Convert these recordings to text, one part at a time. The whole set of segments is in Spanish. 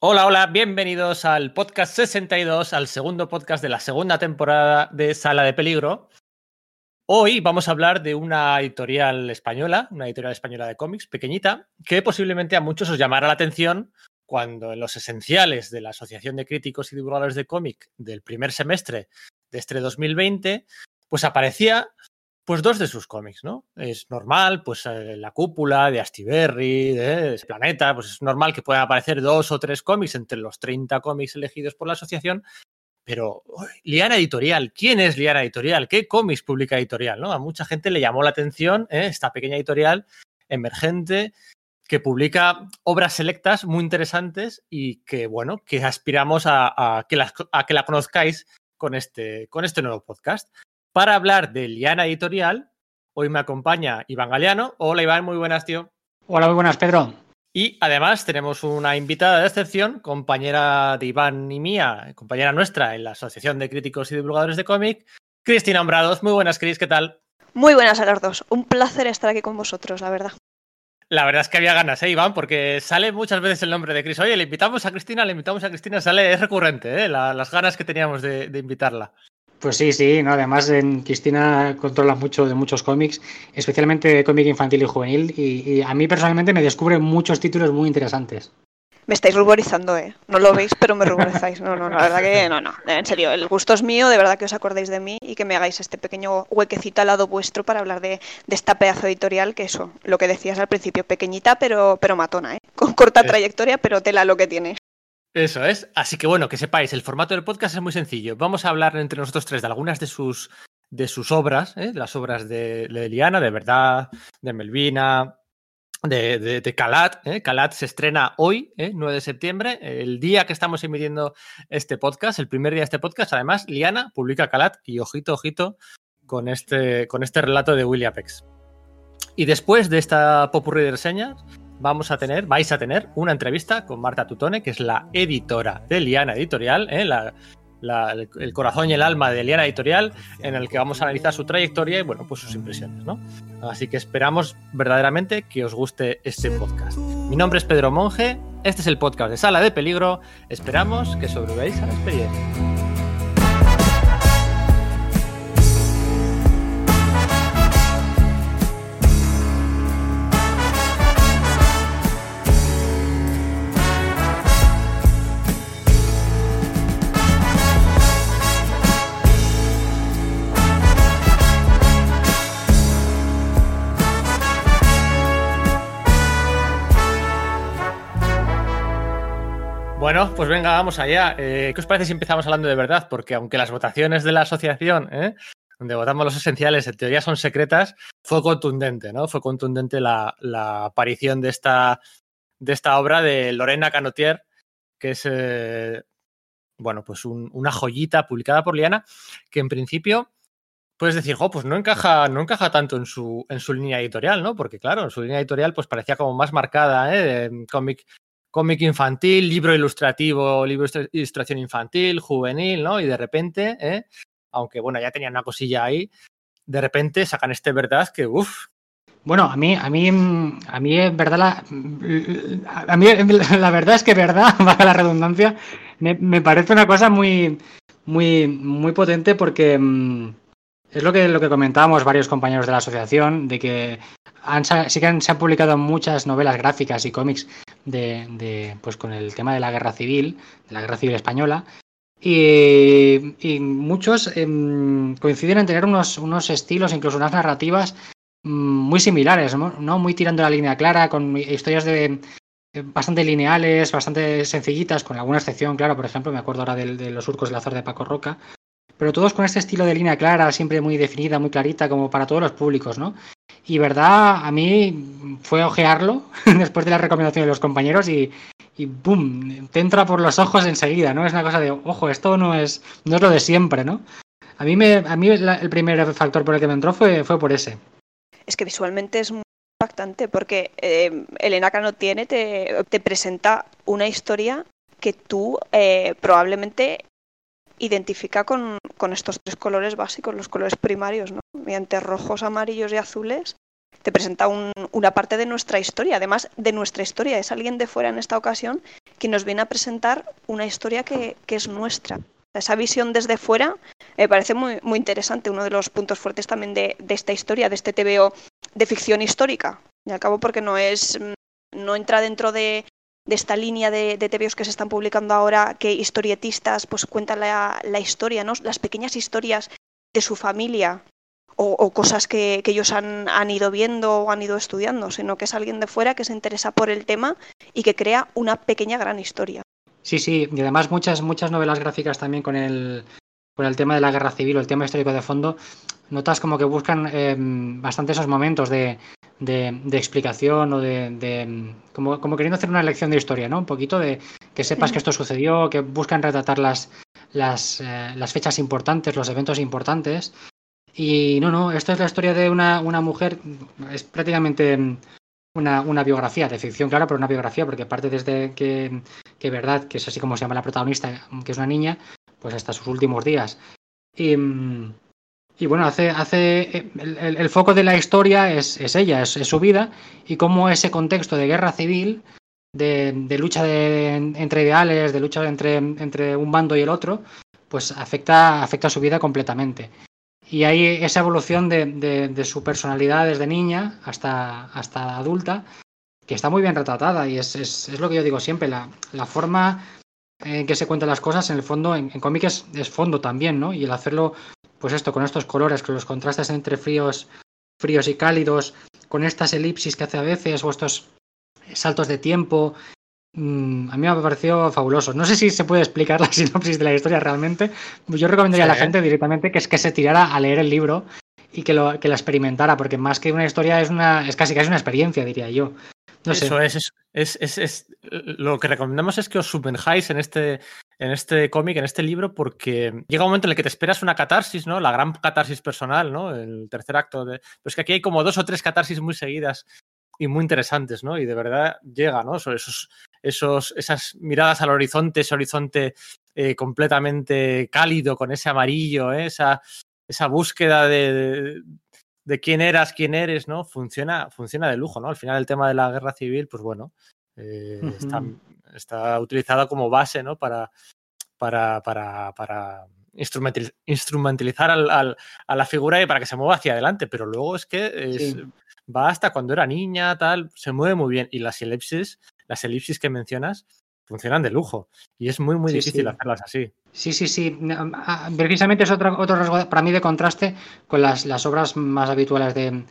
Hola, hola, bienvenidos al podcast 62, al segundo podcast de la segunda temporada de Sala de Peligro. Hoy vamos a hablar de una editorial española, una editorial española de cómics pequeñita, que posiblemente a muchos os llamará la atención cuando en los esenciales de la Asociación de Críticos y Divulgadores de Cómic del primer semestre de este 2020, pues aparecía pues dos de sus cómics, ¿no? Es normal, pues eh, la cúpula de Astiberri, de Planeta, pues es normal que puedan aparecer dos o tres cómics entre los 30 cómics elegidos por la asociación, pero Liana Editorial, ¿quién es Liana Editorial? ¿Qué cómics publica Editorial? ¿no? A mucha gente le llamó la atención ¿eh? esta pequeña editorial emergente que publica obras selectas muy interesantes y que, bueno, que aspiramos a, a que, la, a que la conozcáis con este, con este nuevo podcast. Para hablar de Liana Editorial, hoy me acompaña Iván Galeano. Hola Iván, muy buenas, tío. Hola, muy buenas, Pedro. Y además tenemos una invitada de excepción, compañera de Iván y mía, compañera nuestra en la Asociación de Críticos y Divulgadores de Cómic, Cristina Hombrados. Muy buenas, Cris, ¿qué tal? Muy buenas a los dos. Un placer estar aquí con vosotros, la verdad. La verdad es que había ganas, ¿eh, Iván? Porque sale muchas veces el nombre de Cris. Oye, le invitamos a Cristina, le invitamos a Cristina, sale, es recurrente, ¿eh? La, las ganas que teníamos de, de invitarla. Pues sí, sí, ¿no? además en Cristina controla mucho de muchos cómics, especialmente de cómic infantil y juvenil, y, y, a mí personalmente me descubre muchos títulos muy interesantes. Me estáis ruborizando, ¿eh? No lo veis, pero me ruborizáis. No, no, la verdad que no, no. En serio, el gusto es mío, de verdad que os acordéis de mí y que me hagáis este pequeño huequecito al lado vuestro para hablar de, de esta pedazo editorial que eso, lo que decías al principio, pequeñita pero, pero matona, ¿eh? Con corta trayectoria, pero tela lo que tiene. Eso es. Así que bueno, que sepáis, el formato del podcast es muy sencillo. Vamos a hablar entre nosotros tres de algunas de sus, de sus obras, ¿eh? las obras de, Liana, de verdad, de Melvina, de, Calat. ¿eh? Calat se estrena hoy, ¿eh? 9 de septiembre, el día que estamos emitiendo este podcast, el primer día de este podcast. Además, Liana publica Calat y ojito, ojito con este, con este relato de William Pex. Y después de esta popurrí de reseñas, vamos a tener, vais a tener una entrevista con Marta Tutone, que es la editora de Liana Editorial, ¿eh? el corazón y el alma de Liana Editorial, en el que vamos a analizar su trayectoria y bueno, pues sus impresiones, ¿no? Así que esperamos verdaderamente que os guste este podcast. Mi nombre es Pedro Monge, este es el podcast de Sala de Peligro, esperamos que sobreviváis a la experiencia. Pues venga, vamos allá. Eh, ¿Qué os parece si empezamos hablando de verdad? Porque aunque las votaciones de la asociación, ¿eh? donde votamos los esenciales, en teoría son secretas, fue contundente, ¿no? Fue contundente la, aparición de esta, obra de Lorena Canotier, que es, eh, bueno, pues un, una joyita publicada por Liana, que en principio puedes decir, oh, pues no encaja, no encaja tanto en su, en su línea editorial, ¿no? Porque claro, en su línea editorial pues parecía como más marcada, ¿eh? Cómic cómic infantil, libro ilustrativo, libro de ilustración infantil, juvenil, ¿no? Y de repente, ¿eh? aunque bueno, ya tenían una cosilla ahí, de repente sacan este verdad que, uff. Bueno, a mí, a mí, a mí es verdad la, a mí la verdad es que verdad, baja la redundancia, me, me, parece una cosa muy, muy, muy potente porque es lo que, lo que comentábamos varios compañeros de la asociación, de que han, sí que se han publicado muchas novelas gráficas y cómics de, pues con el tema de la guerra civil, de la guerra civil española, y, muchos eh, coinciden en tener unos, unos, estilos, incluso unas narrativas muy similares, ¿no? Muy tirando la línea clara, con historias de bastante lineales, bastante sencillitas, con alguna excepción, claro, por ejemplo, me acuerdo ahora de, de los surcos del azar de Paco Roca, pero todos con este estilo de línea clara, siempre muy definida, muy clarita, como para todos los públicos, ¿no? Y verdad, a mí fue ojearlo después de la recomendación de los compañeros y, y ¡boom! Te entra por los ojos enseguida, ¿no? Es una cosa de, ojo, esto no es, no es lo de siempre, ¿no? A mí, me, a mí la, el primer factor por el que me entró fue, fue por ese. Es que visualmente es muy impactante porque eh, Elena Cano te, te, presenta una historia que tú eh, probablemente identifica con, estos tres colores básicos, los colores primarios, ¿no? mediante rojos, amarillos y azules, te presenta un, una parte de nuestra historia, además de nuestra historia, es alguien de fuera en esta ocasión quien nos viene a presentar una historia que, que es nuestra. Esa visión desde fuera me parece muy, interesante, uno de los puntos fuertes también de, esta historia, de este TVO de ficción histórica. Y al cabo porque no entra dentro de, de esta línea de, de que se están publicando ahora, que historietistas pues cuentan la, historia, ¿no? las pequeñas historias de su familia o, cosas que, que ellos han, han, ido viendo o han ido estudiando, sino que es alguien de fuera que se interesa por el tema y que crea una pequeña gran historia. Sí, sí, y además muchas, muchas novelas gráficas también con el, con el tema de la guerra civil o el tema histórico de fondo, notas como que buscan eh, bastante esos momentos de, de, de explicación o de, de como, como, queriendo hacer una lección de historia, ¿no? Un poquito de que sepas que esto sucedió, que buscan retratar las, las, eh, las fechas importantes, los eventos importantes. Y no, no, esto es la historia de una, una mujer, es prácticamente una, una, biografía de ficción, claro, pero una biografía, porque parte desde que, que verdad, que es así como se llama la protagonista, que es una niña, pues hasta sus últimos días. Y, y bueno, hace, hace el, el, el, foco de la historia es, es ella, es, es, su vida, y cómo ese contexto de guerra civil, de, de lucha de, entre ideales, de lucha entre, entre un bando y el otro, pues afecta, afecta su vida completamente. Y hay esa evolución de, de, de, su personalidad desde niña hasta, hasta adulta, que está muy bien retratada. Y es, es, es lo que yo digo siempre, la, la, forma en que se cuentan las cosas, en el fondo, en, en cómic es, es, fondo también, ¿no? Y el hacerlo, pues esto, con estos colores, con los contrastes entre fríos, fríos y cálidos, con estas elipsis que hace a veces, o estos saltos de tiempo, Mm, a mí me pareció fabuloso. No sé si se puede explicar la sinopsis de la historia realmente. Yo recomendaría sí, a la gente directamente que es que se tirara a leer el libro y que lo que la experimentara, porque más que una historia es una es casi casi una experiencia, diría yo. No Eso sé. es, es, es, es, lo que recomendamos es que os sumerjáis en este en este cómic, en este libro, porque llega un momento en el que te esperas una catarsis, ¿no? La gran catarsis personal, ¿no? El tercer acto de. Pues que aquí hay como dos o tres catarsis muy seguidas y muy interesantes, ¿no? Y de verdad llega, ¿no? Esos, esos, esas miradas al horizonte, ese horizonte eh, completamente cálido, con ese amarillo, ¿eh? esa, esa búsqueda de, de, quién eras, quién eres, ¿no? Funciona, funciona de lujo, ¿no? Al final el tema de la guerra civil, pues bueno, eh, uh -huh. está, está utilizada como base, ¿no? Para, para, para, para instrumentalizar al, al, a la figura y para que se mueva hacia adelante, pero luego es que es, sí va hasta cuando era niña, tal, se mueve muy bien. Y las elipsis, las elipsis que mencionas, funcionan de lujo. Y es muy, muy sí, difícil sí. hacerlas así. Sí, sí, sí. Precisamente es otro, otro rasgo para mí de contraste con las, las obras más habituales de,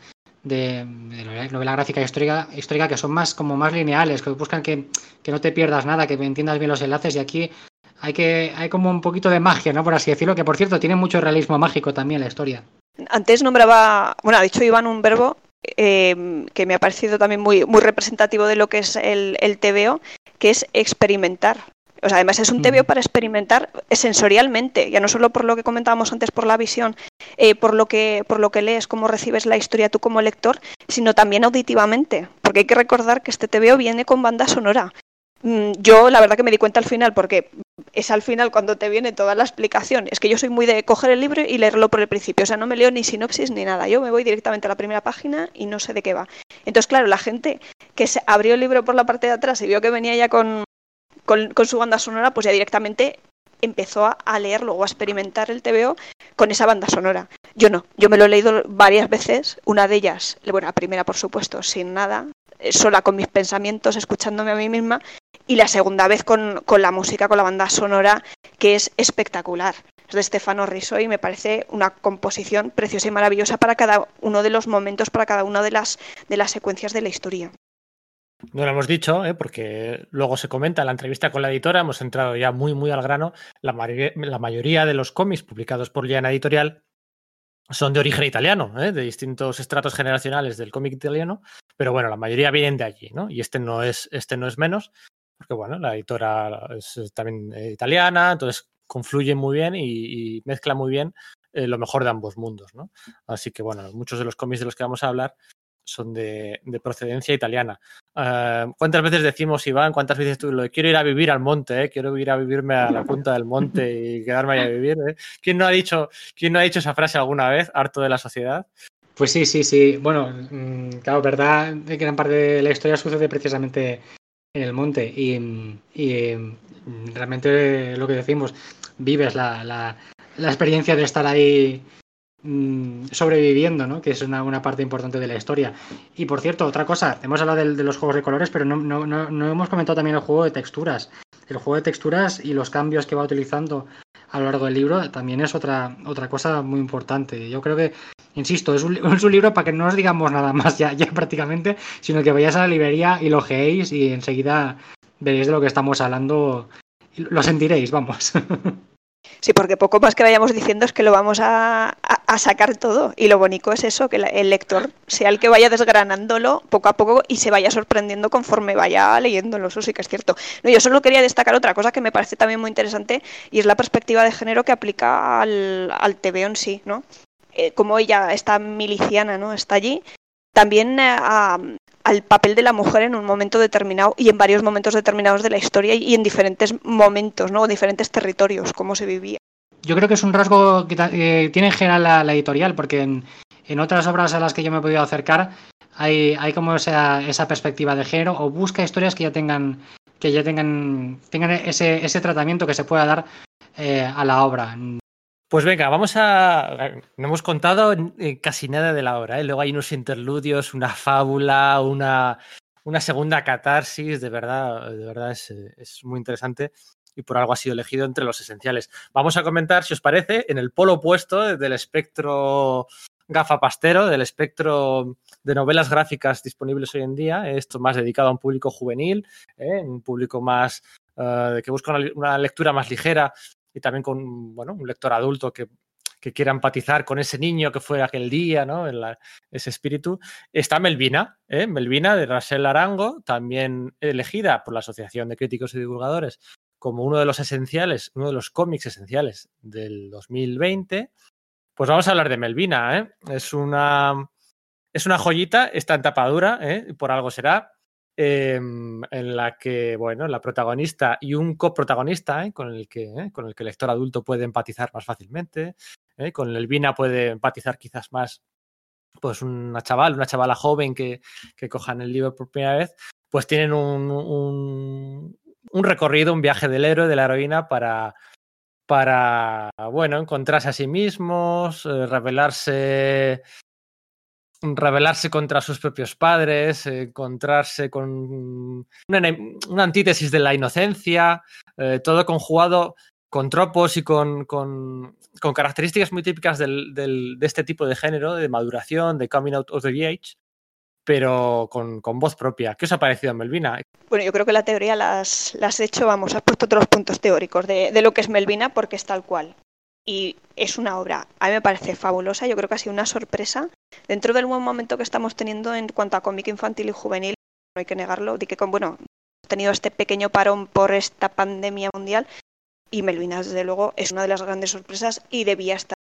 de, de, novela gráfica histórica, histórica, que son más como más lineales, que buscan que, que no te pierdas nada, que entiendas bien los enlaces. Y aquí hay que hay como un poquito de magia, ¿no? Por así decirlo, que por cierto tiene mucho realismo mágico también la historia. Antes nombraba, bueno, ha dicho Iván un verbo eh, que me ha parecido también muy, muy representativo de lo que es el, el TVO, que es experimentar. O sea, además es un TVO para experimentar sensorialmente, ya no solo por lo que comentábamos antes por la visión, eh, por, lo que, por lo que lees, cómo recibes la historia tú como lector, sino también auditivamente, porque hay que recordar que este TVO viene con banda sonora. Mm, yo la verdad que me di cuenta al final, porque es al final cuando te viene toda la explicación. Es que yo soy muy de coger el libro y leerlo por el principio. O sea, no me leo ni sinopsis ni nada. Yo me voy directamente a la primera página y no sé de qué va. Entonces, claro, la gente que se abrió el libro por la parte de atrás y vio que venía ya con, con, con su banda sonora, pues ya directamente empezó a, a leerlo o a experimentar el TVO con esa banda sonora. Yo no, yo me lo he leído varias veces, una de ellas, bueno, la primera por supuesto, sin nada, sola con mis pensamientos, escuchándome a mí misma, y la segunda vez con, con, la música, con la banda sonora, que es espectacular. Es de Stefano Rizzo y me parece una composición preciosa y maravillosa para cada uno de los momentos, para cada una de las, de las secuencias de la historia. No lo hemos dicho, ¿eh? porque luego se comenta en la entrevista con la editora, hemos entrado ya muy, muy al grano. La, la mayoría de los cómics publicados por Liana Editorial son de origen italiano, ¿eh? de distintos estratos generacionales del cómic italiano, pero bueno, la mayoría vienen de allí, ¿no? Y este no es, este no es menos, porque bueno, la editora es también italiana, entonces confluye muy bien y, mezcla muy bien eh, lo mejor de ambos mundos, ¿no? Así que bueno, muchos de los cómics de los que vamos a hablar son de, de procedencia italiana. Uh, ¿Cuántas veces decimos, Iván, cuántas veces tú lo quiero ir a vivir al monte, eh? quiero ir a vivirme a la punta del monte y quedarme ahí a vivir? Eh? ¿Quién, no ha dicho, ¿Quién no ha dicho esa frase alguna vez, harto de la sociedad? Pues sí, sí, sí. Bueno, claro, verdad, gran parte de la historia sucede precisamente en el monte y, y realmente lo que decimos, vives la, la, la experiencia de estar ahí mm, sobreviviendo, ¿no? Que es una, una, parte importante de la historia. Y por cierto, otra cosa, hemos hablado de, los juegos de colores, pero no, no, no, hemos comentado también el juego de texturas. El juego de texturas y los cambios que va utilizando a lo largo del libro también es otra, otra cosa muy importante. Yo creo que, insisto, es un, es un libro para que no os digamos nada más ya, ya prácticamente, sino que vayáis a la librería y lo geéis y enseguida veréis de lo que estamos hablando. Lo sentiréis, vamos. Sí, porque poco más que vayamos diciendo es que lo vamos a, a, sacar todo. Y lo bonito es eso, que el lector sea el que vaya desgranándolo poco a poco y se vaya sorprendiendo conforme vaya leyéndolo. Eso sí que es cierto. Yo solo quería destacar otra cosa que me parece también muy interesante y es la perspectiva de género que aplica al, al TV en sí, ¿no? Eh, como ella está miliciana, ¿no? Está allí. También eh, a, al papel de la mujer en un momento determinado y en varios momentos determinados de la historia y en diferentes momentos, ¿no? diferentes territorios, cómo se vivía. Yo creo que es un rasgo que eh, tiene en general la, la editorial, porque en, otras obras a las que yo me he podido acercar hay, hay como esa, esa, perspectiva de género o busca historias que ya tengan que ya tengan, tengan ese, ese tratamiento que se pueda dar eh, a la obra. Pues venga, vamos a. No hemos contado casi nada de la obra. ¿eh? Luego hay unos interludios, una fábula, una, una segunda catarsis. De verdad, de verdad es, muy interesante y por algo ha sido elegido entre los esenciales. Vamos a comentar, si os parece, en el polo opuesto del espectro gafapastero, del espectro de novelas gráficas disponibles hoy en día. Esto más dedicado a un público juvenil, ¿eh? un público más que busca una lectura más ligera y también con bueno, un lector adulto que, que, quiera empatizar con ese niño que fue aquel día, ¿no? La, ese espíritu. Está Melvina, ¿eh? Melvina de Rachel Arango, también elegida por la Asociación de Críticos y Divulgadores como uno de los esenciales, uno de los cómics esenciales del 2020. Pues vamos a hablar de Melvina, ¿eh? Es una, es una joyita, está en tapadura, ¿eh? por algo será eh, en la que, bueno, la protagonista y un coprotagonista ¿eh? con, el que, ¿eh? con el que el lector adulto puede empatizar más fácilmente, ¿eh? con Elvina puede empatizar quizás más pues una chaval, una chavala joven que, que cojan el libro por primera vez, pues tienen un, un, un recorrido, un viaje del héroe, de la heroína para, para bueno, encontrarse a sí mismos, revelarse rebelarse contra sus propios padres, encontrarse con una, antítesis de la inocencia, eh, todo conjugado con tropos y con, con, características muy típicas del, del, de este tipo de género, de maduración, de coming out of the age, pero con, con, voz propia. ¿Qué os ha parecido, Melvina? Bueno, yo creo que la teoría la has hecho, vamos, has puesto todos los puntos teóricos de, de lo que es Melvina porque es tal cual y es una obra, a mí me parece fabulosa, yo creo que ha sido una sorpresa dentro del buen momento que estamos teniendo en cuanto a cómic infantil y juvenil, no hay que negarlo, de que con, bueno, hemos tenido este pequeño parón por esta pandemia mundial y Melvinas, desde luego, es una de las grandes sorpresas y debía estar,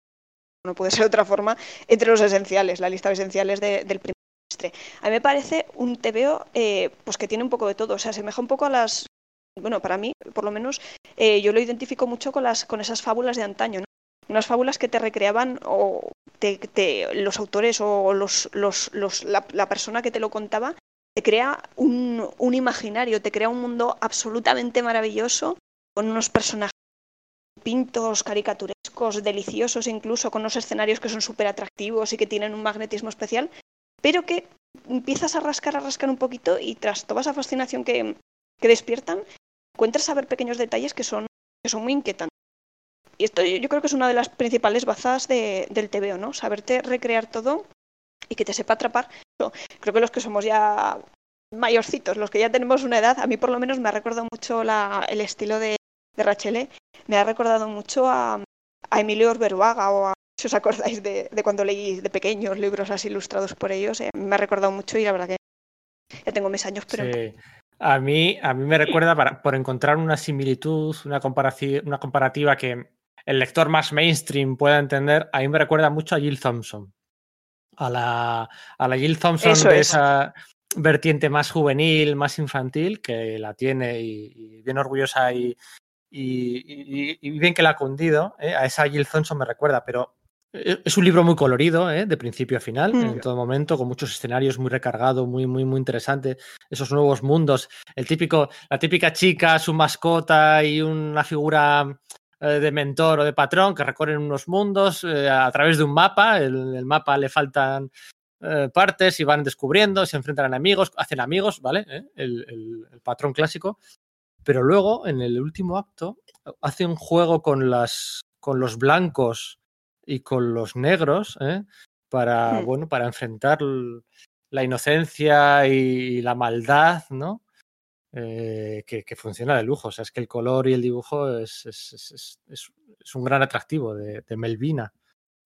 no puede ser de otra forma, entre los esenciales, la lista de esenciales de, del primer semestre. A mí me parece un TVO eh, pues que tiene un poco de todo, o sea, se asemeja un poco a las bueno, para mí, por lo menos, eh, yo lo identifico mucho con, las, con esas fábulas de antaño. Unas fábulas que te recreaban o te, los autores o los, los, los, la, la, persona que te lo contaba te crea un, un, imaginario, te crea un mundo absolutamente maravilloso con unos personajes pintos, caricaturescos, deliciosos incluso, con unos escenarios que son súper atractivos y que tienen un magnetismo especial, pero que empiezas a rascar, a rascar un poquito y tras toda esa fascinación que, que despiertan, encuentras a ver pequeños detalles que son, que son muy inquietantes. Y esto yo creo que es una de las principales bazas de, del TVO, ¿no? Saberte recrear todo y que te sepa atrapar. Creo que los que somos ya mayorcitos, los que ya tenemos una edad, a mí por lo menos me ha recordado mucho la, el estilo de, de Rachele, me ha recordado mucho a, a Emilio Orberuaga o a, si os acordáis de, de, cuando leí de pequeños libros así ilustrados por ellos, eh, me ha recordado mucho y la verdad que ya tengo mis años, pero... Sí. A mí, a mí me recuerda para, por encontrar una similitud, una, una comparativa que el lector más mainstream pueda entender, a mí me recuerda mucho a Jill Thompson. A la, a la Jill Thompson Eso de es. esa vertiente más juvenil, más infantil, que la tiene y, y bien orgullosa y, y, y, bien que la ha cundido. ¿eh? A esa Jill Thompson me recuerda, pero es un libro muy colorido, ¿eh? de principio a final, mm. en todo momento, con muchos escenarios muy recargados, muy, muy, muy interesante. Esos nuevos mundos, el típico, la típica chica, su mascota y una figura eh, de mentor o de patrón que recorren unos mundos eh, a través de un mapa. El, el mapa le faltan partes y van descubriendo, se enfrentan a enemigos, hacen amigos, ¿vale? El, el, patrón clásico. Pero luego, en el último acto, hace un juego con, las, con los blancos y con los negros, ¿eh? para, hmm. bueno, para enfrentar la inocencia y la maldad, ¿no? Eh, que, funciona de lujo. O sea, es que el color y el dibujo es, es, es, un gran atractivo de, Melvina.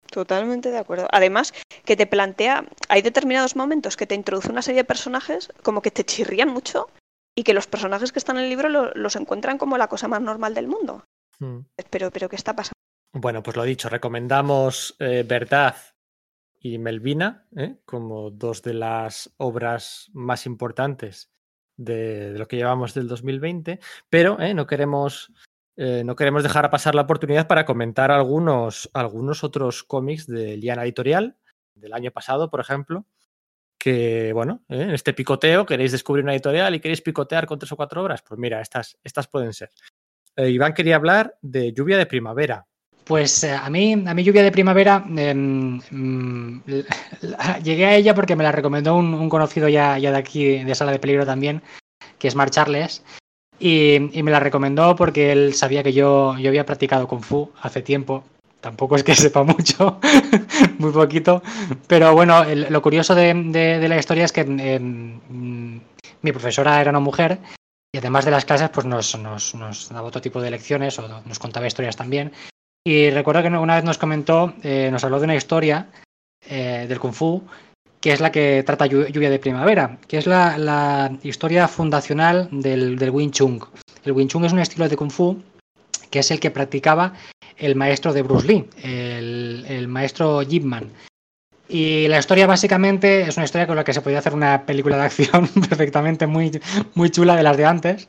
Totalmente de acuerdo. Además, que te plantea, hay determinados momentos que te introduce una serie de personajes como que te chirrían mucho y que los personajes que están en el libro los encuentran como la cosa más normal del mundo. Hmm. Pero, pero, ¿qué está pasando? Bueno, pues lo dicho, recomendamos eh, Verdad y Melvina ¿eh? como dos de las obras más importantes de, lo que llevamos del 2020, pero ¿eh? no, queremos, no queremos dejar pasar la oportunidad para comentar algunos, algunos otros cómics de Liana Editorial del año pasado, por ejemplo, que, bueno, en este picoteo queréis descubrir una editorial y queréis picotear con tres o cuatro obras, pues mira, estas, estas pueden ser. Iván quería hablar de Lluvia de Primavera, pues eh, a mí, a mí Lluvia de Primavera, em, mm, llegué a ella porque me la recomendó un, conocido ya, ya, de aquí, de Sala de Peligro también, que es Mar Charles. Y, me la recomendó porque él sabía que yo, yo había practicado Kung Fu hace tiempo. Tampoco es que sepa mucho, muy poquito. Pero bueno, lo curioso de, la historia es que em, mi profesora era una mujer y además de las clases, pues nos, nos, nos, daba otro tipo de lecciones o nos contaba historias también. Y recuerdo que una vez nos comentó, eh, nos habló de una historia eh, del Kung Fu, que es la que trata Lluvia de Primavera, que es la, historia fundacional del, Wing Chun. El Wing Chun es un estilo de Kung Fu que es el que practicaba el maestro de Bruce Lee, el, maestro Jip Man. Y la historia básicamente es una historia con la que se podía hacer una película de acción perfectamente muy, muy chula de las de antes,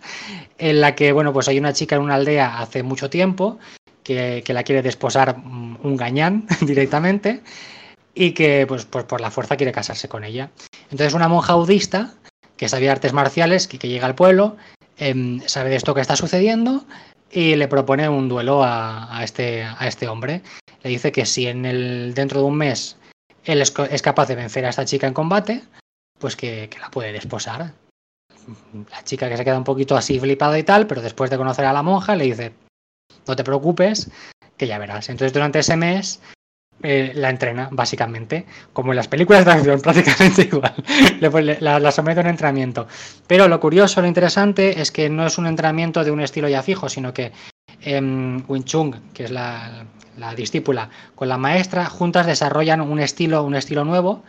en la que, bueno, pues hay una chica en una aldea hace mucho tiempo que, la quiere desposar un gañán directamente y que pues, pues, por la fuerza quiere casarse con ella. Entonces una monja budista que sabía artes marciales, que, que llega al pueblo, em, sabe de esto que está sucediendo y le propone un duelo a, este, a este hombre. Le dice que si en el, dentro de un mes él es, capaz de vencer a esta chica en combate, pues que, que, la puede desposar. La chica que se queda un poquito así flipada y tal, pero después de conocer a la monja le dice, no te preocupes, que ya verás. Entonces durante ese mes eh, la entrena, básicamente, como en las películas de acción, prácticamente igual. la, la somete a un entrenamiento. Pero lo curioso, lo interesante es que no es un entrenamiento de un estilo ya fijo, sino que eh, Wing Chun, que es la, discípula, con la maestra, juntas desarrollan un estilo, un estilo nuevo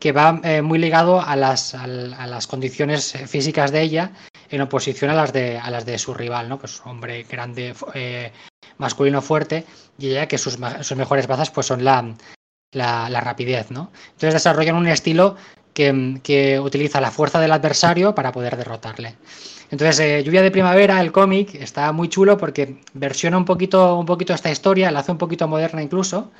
que va eh, muy ligado a las, a, las, condiciones físicas de ella en oposición a las de, a las de su rival, ¿no? Pues hombre grande, eh, masculino fuerte, y ella que sus, sus mejores bazas pues son la, la, rapidez, ¿no? Entonces desarrollan un estilo que, que, utiliza la fuerza del adversario para poder derrotarle. Entonces, eh, Lluvia de Primavera, el cómic, está muy chulo porque versiona un poquito, un poquito esta historia, la hace un poquito moderna incluso,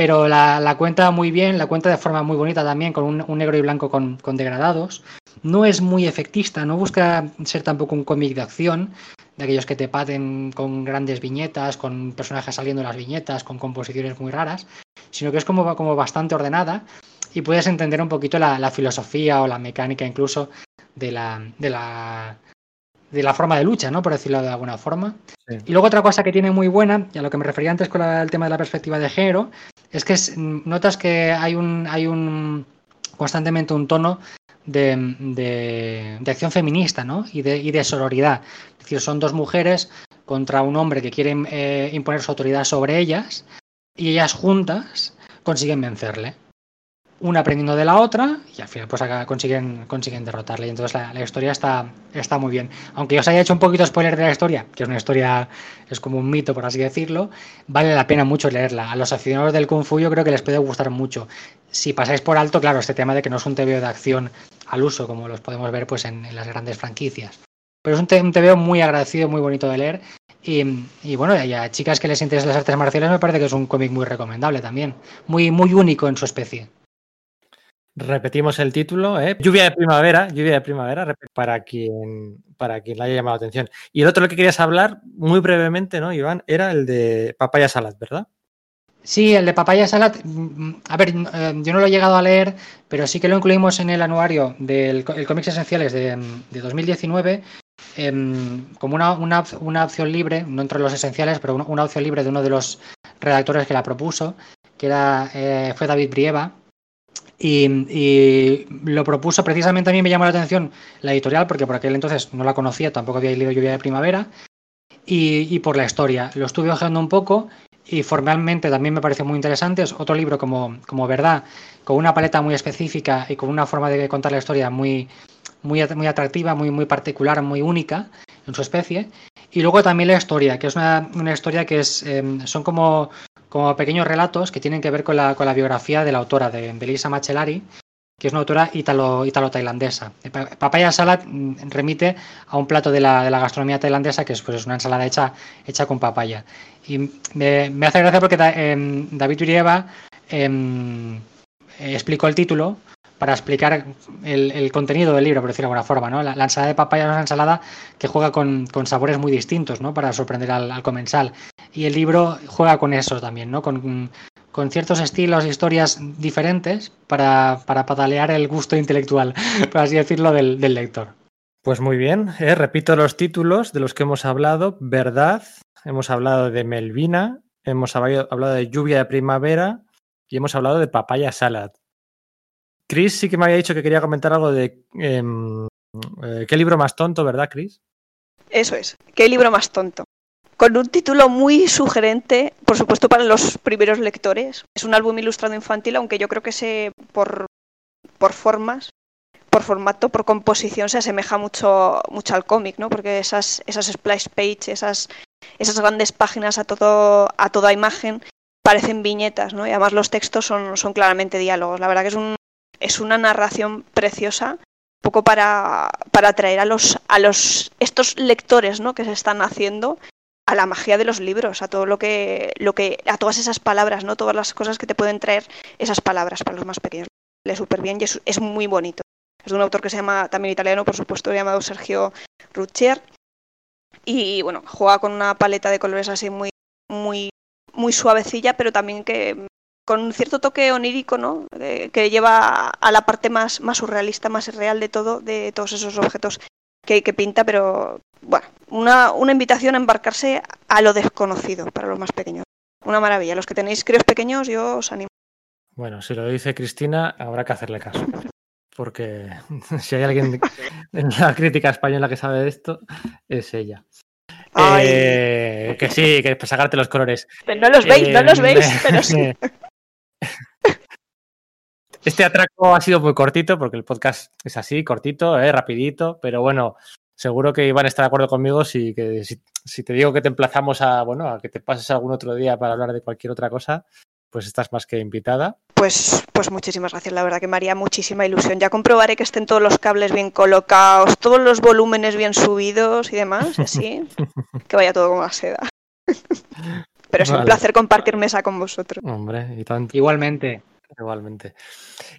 pero la, cuenta muy bien, la cuenta de forma muy bonita también, con un, negro y blanco con, degradados. No es muy efectista, no busca ser tampoco un cómic de acción, de aquellos que te paten con grandes viñetas, con personajes saliendo de las viñetas, con composiciones muy raras, sino que es como, como bastante ordenada y puedes entender un poquito la, filosofía o la mecánica incluso de la, de la, de la forma de lucha, ¿no? Por decirlo de alguna forma. Y luego otra cosa que tiene muy buena, y a lo que me refería antes con el tema de la perspectiva de género, es que notas que hay un, hay un constantemente un tono de, de, acción feminista ¿no? y, de, y de sororidad. Es decir, son dos mujeres contra un hombre que quiere eh, imponer su autoridad sobre ellas y ellas juntas consiguen vencerle una aprendiendo de la otra y al final pues acá consiguen, consiguen derrotarle. Y entonces la, historia está, está muy bien. Aunque os haya hecho un poquito spoiler de la historia, que es una historia, es como un mito por así decirlo, vale la pena mucho leerla. A los aficionados del Kung Fu yo creo que les puede gustar mucho. Si pasáis por alto, claro, este tema de que no es un TVO de acción al uso, como los podemos ver pues en, las grandes franquicias. Pero es un, un TVO muy agradecido, muy bonito de leer Y, y, bueno, y a chicas que les interesen las artes marciales me parece que es un cómic muy recomendable también. Muy, muy único en su especie. Repetimos el título, ¿eh? Lluvia de primavera, lluvia de primavera, para quien, para quien le haya llamado la atención. Y el otro que querías hablar, muy brevemente, ¿no, Iván? Era el de Papaya Salad, ¿verdad? Sí, el de Papaya Salad, a ver, yo no lo he llegado a leer, pero sí que lo incluimos en el anuario del el Cómics Esenciales de, de 2019 eh, como una, una, una, opción libre, no entre los esenciales, pero una, una, opción libre de uno de los redactores que la propuso, que era, eh, fue David Brieva, y, lo propuso precisamente a mí me llamó la atención la editorial, porque por aquel entonces no la conocía, tampoco había leído Lluvia de Primavera, y, y por la historia. Lo estuve ojeando un poco y formalmente también me pareció muy interesante. Es otro libro como, como verdad, con una paleta muy específica y con una forma de contar la historia muy, muy, muy atractiva, muy, muy particular, muy única en su especie. Y luego también la historia, que es una, una historia que es, eh, son como, como pequeños relatos que tienen que ver con la, con la biografía de la autora, de, de Lisa Macellari, que es una autora ítalo-tailandesa. Ítalo Papaya Salad remite a un plato de la, de la gastronomía tailandesa que es pues, una ensalada hecha, hecha con papaya. Y me, hace gracia porque eh, David Urieva eh, explicó el título para explicar el, contenido del libro, por decirlo de alguna forma. ¿no? La, la, ensalada de papaya es una ensalada que juega con, sabores muy distintos ¿no? para sorprender al, al, comensal. Y el libro juega con eso también, ¿no? con, ciertos estilos historias diferentes para, para, patalear el gusto intelectual, por así decirlo, del, del lector. Pues muy bien, eh, repito los títulos de los que hemos hablado. Verdad, hemos hablado de Melvina, hemos hablado de Lluvia de Primavera y hemos hablado de Papaya Salad. Chris sí que me había dicho que quería comentar algo de eh, eh, qué libro más tonto, ¿verdad, Chris? Eso es, qué libro más tonto. Con un título muy sugerente, por supuesto, para los primeros lectores. Es un álbum ilustrado infantil, aunque yo creo que se, por, por formas, por formato, por composición, se asemeja mucho, mucho al cómic, ¿no? Porque esas, esas splash page, esas, esas grandes páginas a, todo, a toda imagen, parecen viñetas, ¿no? Y además los textos son, son claramente diálogos. La verdad que es un, es una narración preciosa, un poco para, para atraer a los, a los estos lectores ¿no? que se están haciendo a la magia de los libros, a todo lo que, lo que, a todas esas palabras, ¿no? Todas las cosas que te pueden traer esas palabras para los más pequeños. Lee súper bien y es, es, muy bonito. Es de un autor que se llama, también italiano, por supuesto, llamado Sergio Ruccier. Y bueno, juega con una paleta de colores así muy, muy, muy suavecilla, pero también que con un cierto toque onírico, ¿no? Eh, que lleva a la parte más, más surrealista, más real de todo, de todos esos objetos que, que pinta, pero bueno, una, una, invitación a embarcarse a lo desconocido para los más pequeños. Una maravilla. Los que tenéis críos pequeños, yo os animo. Bueno, si lo dice Cristina, habrá que hacerle caso. Porque si hay alguien en la crítica española que sabe de esto, es ella. Eh, que sí, que sacarte los colores. Pero no los veis, eh, no los veis, pero sí. Este atraco ha sido muy cortito porque el podcast es así, cortito, eh, rapidito, pero bueno, seguro que iban a estar de acuerdo conmigo si, que, si, si, te digo que te emplazamos a, bueno, a que te pases algún otro día para hablar de cualquier otra cosa, pues estás más que invitada. Pues, pues muchísimas gracias, la verdad que me haría muchísima ilusión. Ya comprobaré que estén todos los cables bien colocados, todos los volúmenes bien subidos y demás, así, que vaya todo como a seda. Pero es vale. un placer compartir mesa con vosotros. Hombre, y tanto. Igualmente. Igualmente.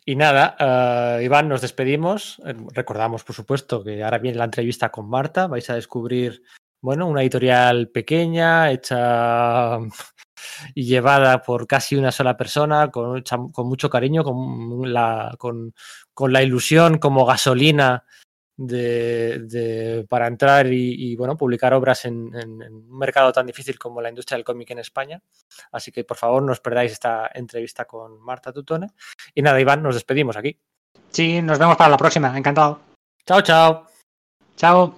Y nada, uh, Iván, nos despedimos. Recordamos, por supuesto, que ahora viene la entrevista con Marta. Vais a descubrir, bueno, una editorial pequeña, hecha y llevada por casi una sola persona, con, con mucho cariño, con la, con, con la ilusión como gasolina de, de, para entrar y, y, bueno, publicar obras en, en, en, un mercado tan difícil como la industria del cómic en España. Así que por favor no os perdáis esta entrevista con Marta Tutone. Y nada, Iván, nos despedimos aquí. Sí, nos vemos para la próxima. Encantado. Chao, chao. Chao.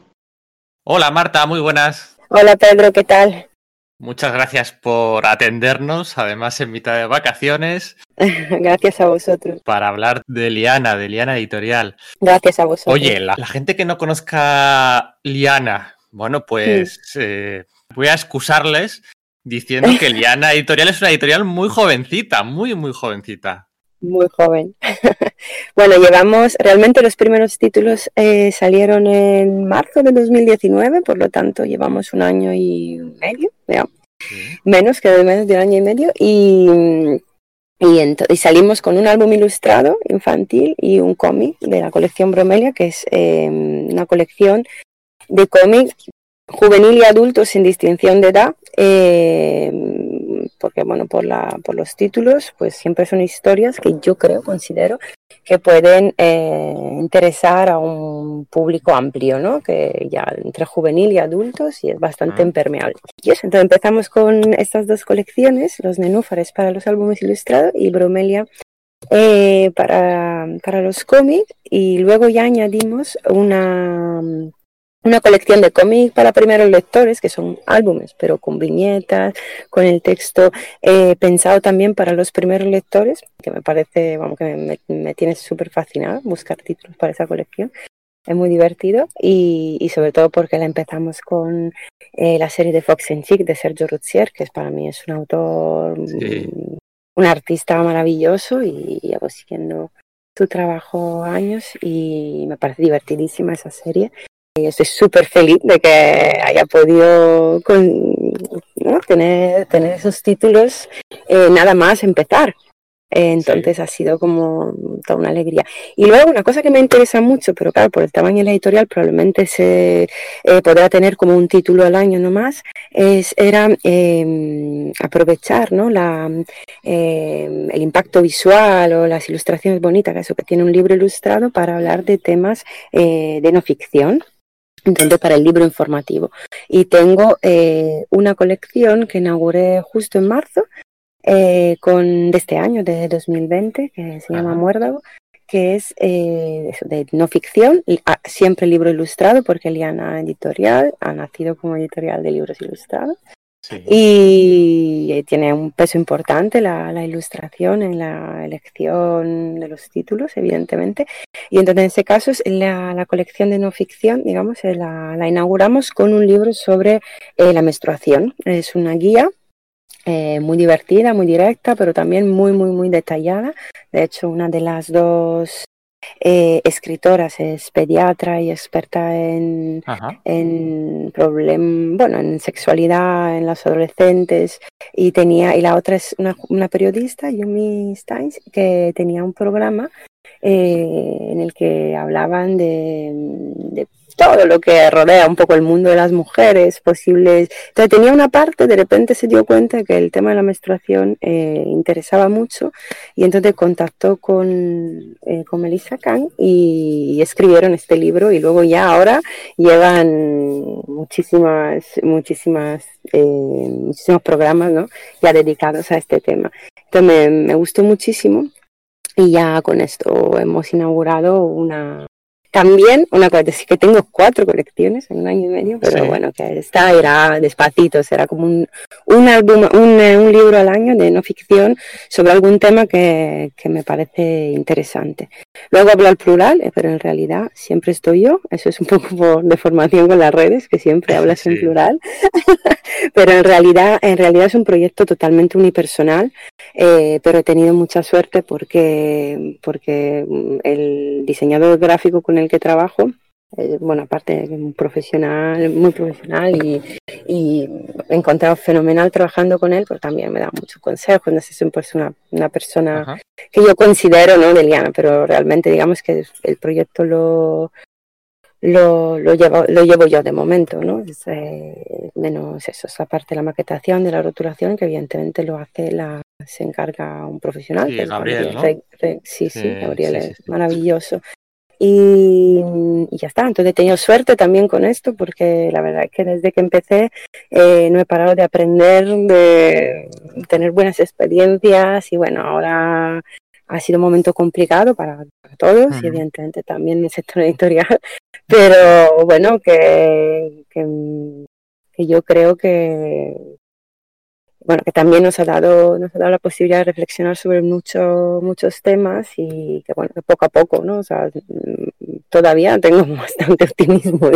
Hola, Marta, muy buenas. Hola, Pedro, ¿qué tal? Muchas gracias por atendernos, además en mitad de vacaciones. gracias a vosotros. Para hablar de Liana, de Liana Editorial. Gracias a vosotros. Oye, la, la gente que no conozca Liana, bueno, pues sí. eh, voy a excusarles diciendo que Liana Editorial es una editorial muy jovencita, muy, muy jovencita. Muy joven. bueno, llevamos, realmente los primeros títulos eh, salieron en marzo de 2019, por lo tanto llevamos un año y medio, menos que de menos de un año y medio, y, y, salimos con un álbum ilustrado infantil y un cómic de la colección Bromelia, que es em, una colección de cómics juvenil y adulto sin distinción de edad. Eh, porque bueno, por, la, por los títulos, pues siempre son historias que yo creo, considero, que pueden eh, interesar a un público amplio, ¿no? Que ya entre juvenil y adultos y es bastante impermeable. Y eso, entonces empezamos con estas dos colecciones, los nenúfares para los álbumes ilustrados y bromelia eh, para, para los cómics y luego ya añadimos una una colección de cómics para primeros lectores, que son álbumes, pero con viñetas, con el texto eh, pensado también para los primeros lectores, que me parece, vamos, que me, tiene súper fascinado buscar títulos para esa colección. Es muy divertido y, y sobre todo porque la empezamos con eh, la serie de Fox and Chick de Sergio Ruzzier, que es para mí es un autor, mm, un artista maravilloso y llevo siguiendo su trabajo años y me parece divertidísima esa serie y estoy súper feliz de que haya podido tener, tener esos títulos eh, nada más empezar. entonces ha sido como toda una alegría. Y luego una cosa que me interesa mucho, pero claro, por el tamaño de la editorial probablemente se eh, podrá tener como un título al año nomás, es, era em, aprovechar ¿no? la, em, el impacto visual o las ilustraciones bonitas, eso que tiene un libro ilustrado para hablar de temas eh, de no ficción entonces para el libro informativo. Y tengo eh, una colección que inauguré justo en marzo eh, con, de este año, de 2020, que se llama Muérdago, que es eh, de no ficción, ah, siempre libro ilustrado, porque Liana Editorial ha nacido como editorial de libros ilustrados. Y tiene un peso importante la, ilustración en la elección de los títulos, evidentemente. Y entonces en ese caso la, la colección de no ficción, digamos, eh, la, inauguramos con un libro sobre eh, la menstruación. Es una guía eh, muy divertida, muy directa, pero también muy, muy, muy detallada. De hecho, una de las dos eh, escritoras, es pediatra y experta en, en problem, bueno, en sexualidad en los adolescentes. Y tenía y la otra es una, una periodista, Yumi Steins, que tenía un programa eh, en el que hablaban de todo lo que rodea un poco el mundo de las mujeres, posibles. Entonces tenía una parte, de repente se dio cuenta que el tema de la menstruación eh, interesaba mucho y entonces contactó con, eh, con Melissa Kang y, escribieron este libro y luego ya ahora llevan muchísimas, muchísimas, muchísimos programas ¿no? ya dedicados a este tema. Entonces me, me gustó muchísimo y ya con esto hemos inaugurado una, también una sí que tengo cuatro colecciones en un año y medio, pero bueno, que esta era despacito, será como un, un álbum, un, un, libro al año de no ficción sobre algún tema que, que me parece interesante. Luego hablo al plural, eh, pero en realidad siempre estoy yo, eso es un poco por, de formación con las redes, que siempre hablas en plural, pero en realidad, en realidad es un proyecto totalmente unipersonal, eh, pero he tenido mucha suerte porque, porque mm, el diseñador gráfico con el que trabajo, eh, bueno, aparte un profesional, muy profesional y, y, he encontrado fenomenal trabajando con él, pero también me da muchos consejos, no sé si es una, una persona que yo considero, ¿no? De Liana, pero realmente digamos que el proyecto lo, lo, lo, llevo, lo llevo yo de momento, ¿no? Eh, menos eso, esa parte de la maquetación, de la rotulación, que evidentemente lo hace la, se encarga un profesional. Sí, Gabriel, sí, sí, Gabriel es maravilloso. Y, ya está. Entonces he tenido suerte también con esto porque la verdad es que desde que empecé eh, no he parado de aprender, de tener buenas experiencias y bueno, ahora ha sido un momento complicado para, todos y evidentemente también en el sector editorial, pero bueno, que, que yo creo que, bueno, que también nos ha dado, nos ha dado la posibilidad de reflexionar sobre muchos muchos temas y que bueno, que poco a poco, ¿no? O sea, todavía tengo bastante optimismo.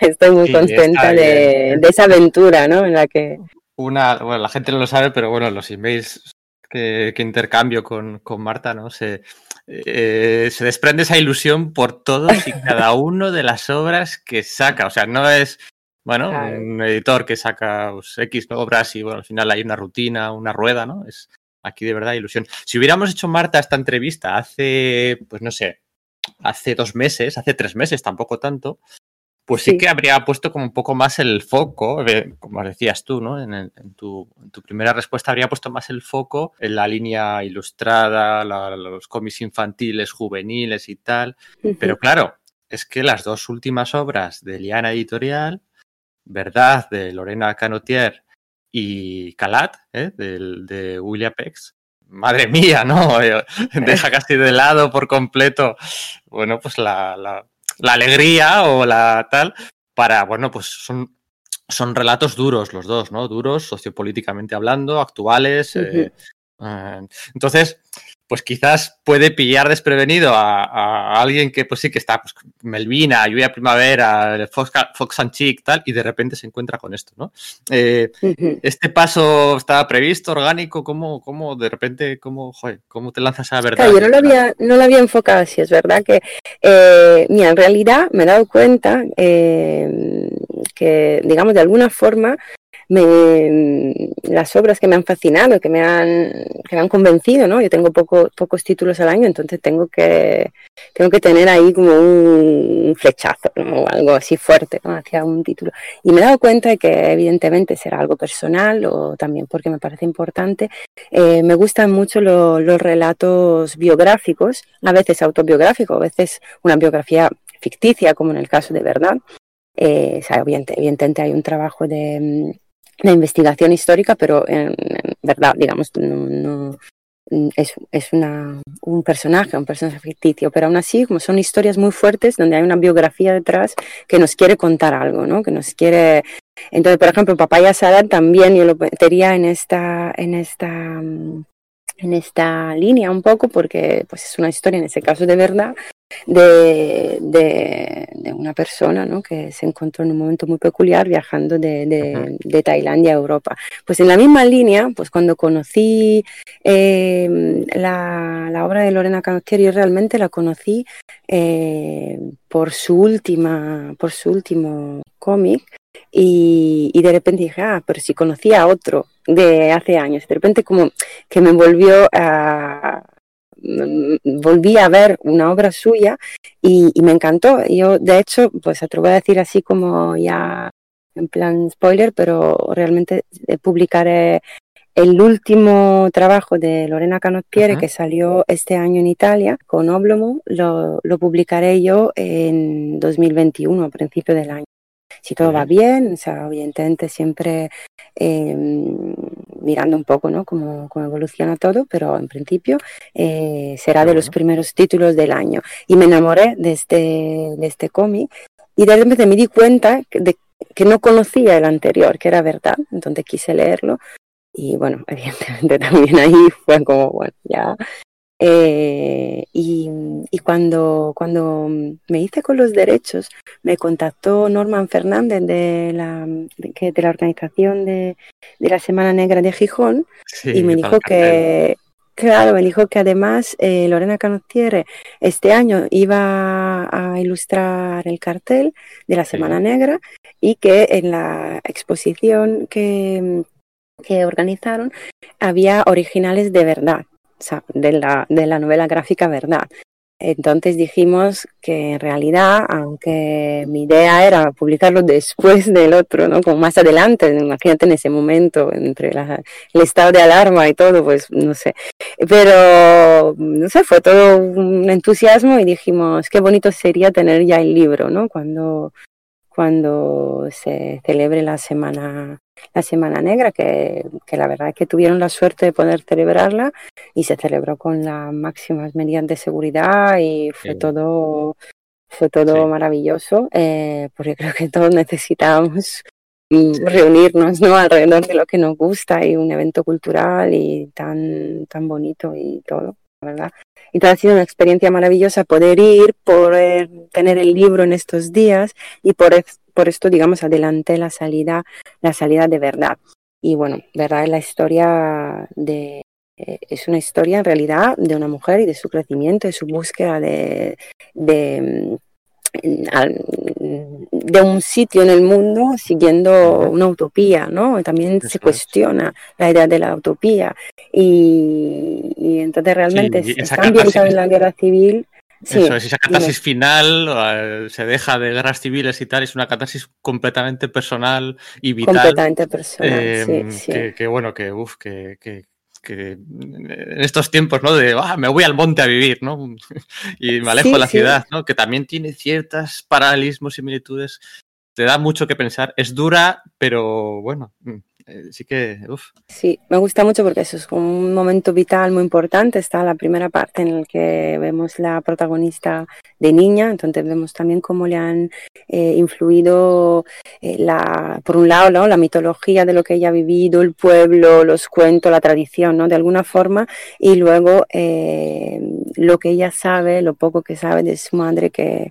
Estoy muy contenta de, esa aventura, ¿no? En la que una, bueno, la gente no lo sabe, pero bueno, los emails que, intercambio con, Marta, ¿no? Se, eh, se desprende esa ilusión por todos y cada uno de las obras que saca. O sea, no es, bueno, un editor que saca pues, X obras y bueno, al final hay una rutina, una rueda, ¿no? Es aquí de verdad ilusión. Si hubiéramos hecho Marta esta entrevista hace, pues no sé, hace dos meses, hace tres meses, tampoco tanto, pues sí, que habría puesto como un poco más el foco, eh, como decías tú, ¿no? En, tu, primera respuesta habría puesto más el foco en la línea ilustrada, los cómics infantiles, juveniles y tal. Pero claro, es que las dos últimas obras de Liana Editorial, Verdad, de Lorena Canotier y Calat, ¿eh? de, William Pex, madre mía, ¿no? Deja casi de lado por completo, bueno, pues la la alegría o la tal, para, bueno, pues son, son relatos duros los dos, ¿no? Duros sociopolíticamente hablando, actuales. Eh, entonces, pues quizás puede pillar desprevenido a, alguien que pues sí que está, pues Melvina, Lluvia Primavera, Fox, Fox and Chick, tal, y de repente se encuentra con esto, ¿no? Eh, este paso estaba previsto, orgánico, ¿cómo, cómo de repente, cómo, joder, cómo te lanzas a la verdad? yo no lo había, no lo había enfocado así, es verdad que, eh, mira, en realidad me he dado cuenta eh, que, digamos, de alguna forma, me, las obras que me han fascinado, que me han, que me han convencido, ¿no? Yo tengo poco, pocos títulos al año, entonces tengo que, tengo que tener ahí como un flechazo, o algo así fuerte, ¿no? Hacia un título. Y me he dado cuenta de que evidentemente será algo personal o también porque me parece importante. Eh, me gustan mucho los relatos biográficos, a veces autobiográficos, a veces una biografía ficticia, como en el caso de Verdad. Eh, o sea, evidentemente hay un trabajo de, la investigación histórica, pero en, verdad, digamos, no, es, es una, un personaje, un personaje ficticio, pero aún así, como son historias muy fuertes, donde hay una biografía detrás que nos quiere contar algo, ¿no? Que nos quiere... Entonces, por ejemplo, Papaya Sadar también yo lo metería en esta, en esta, en esta línea un poco, porque pues es una historia, en ese caso de verdad, de, de, una persona ¿no? que se encontró en un momento muy peculiar viajando de, de, Tailandia a Europa. Pues en la misma línea, pues cuando conocí em, la, la, obra de Lorena Canottieri, yo realmente la conocí eh, por, su última, por su último cómic y, y, de repente dije, ah, pero si conocía a otro de hace años, de repente como que me volvió a volví a ver una obra suya y, me encantó. Yo, de hecho, pues voy a decir así como ya en plan spoiler, pero realmente eh, publicaré el último trabajo de Lorena Canottiere que salió este año en Italia con Oblomo, lo, lo publicaré yo en 2021, a principio del año. Si todo va bien, o sea, evidentemente siempre em, mirando un poco, ¿no? Cómo, cómo, evoluciona todo, pero en principio eh, será de los primeros títulos del año. Y me enamoré de este, de este cómic y de repente me di cuenta de, que no conocía el anterior, que era verdad, entonces quise leerlo. Y bueno, evidentemente también ahí fue como, bueno, ya eh, y, cuando, cuando me hice con los derechos, me contactó Norman Fernández de la, de, de la organización de, de, la Semana Negra de Gijón y me dijo que, claro, me dijo que además eh, Lorena Canottiere este año iba a ilustrar el cartel de la Semana Negra y que en la exposición que, que organizaron había originales de verdad de la, de la novela gráfica verdad. Entonces dijimos que en realidad, aunque mi idea era publicarlo después del otro, ¿no? Como más adelante, imagínate en ese momento, entre el estado de alarma y todo, pues no sé. Pero, no sé, fue todo un entusiasmo y dijimos, qué bonito sería tener ya el libro, ¿no? Cuando, cuando se celebre la semana la Semana Negra, que, que, la verdad es que tuvieron la suerte de poder celebrarla y se celebró con las máximas medidas de seguridad y fue todo fue todo maravilloso, eh, porque creo que todos necesitábamos reunirnos ¿no? alrededor de lo que nos gusta y un evento cultural y tan, tan bonito y todo, ¿verdad? Todo ha sido una experiencia maravillosa poder ir, poder tener el libro en estos días y por, esto, digamos, adelanté la salida, la salida de verdad. Y bueno, verdad es la historia de, es una historia en realidad de una mujer y de su crecimiento, de su búsqueda de, de, de un sitio en el mundo siguiendo una utopía, ¿no? También se cuestiona la idea de la utopía y, y entonces realmente Sí, está ambientado en la guerra civil. Sí, Eso es, esa dime. catarsis final eh, se deja de guerras civiles y tal, es una catarsis completamente personal y vital. completamente personal. eh, sí, sí. Que, que bueno, que uf, que, que- que en estos tiempos, ¿no? De "Ah, me voy al monte a vivir, ¿no? y me alejo Sí, de la sí. ciudad, ¿no? Que también tiene ciertas paralelismos, similitudes. Te da mucho que pensar. Es dura, pero bueno, mm, eh, que, uf, Sí, me gusta mucho porque eso es un momento vital muy importante. Está la primera parte en la que vemos la protagonista de niña, entonces vemos también cómo le han eh, influido, eh, la, por un lado, ¿no? la mitología de lo que ella ha vivido, el pueblo, los cuentos, la tradición, ¿no? de alguna forma, y luego lo que ella sabe, lo poco que sabe de su madre que,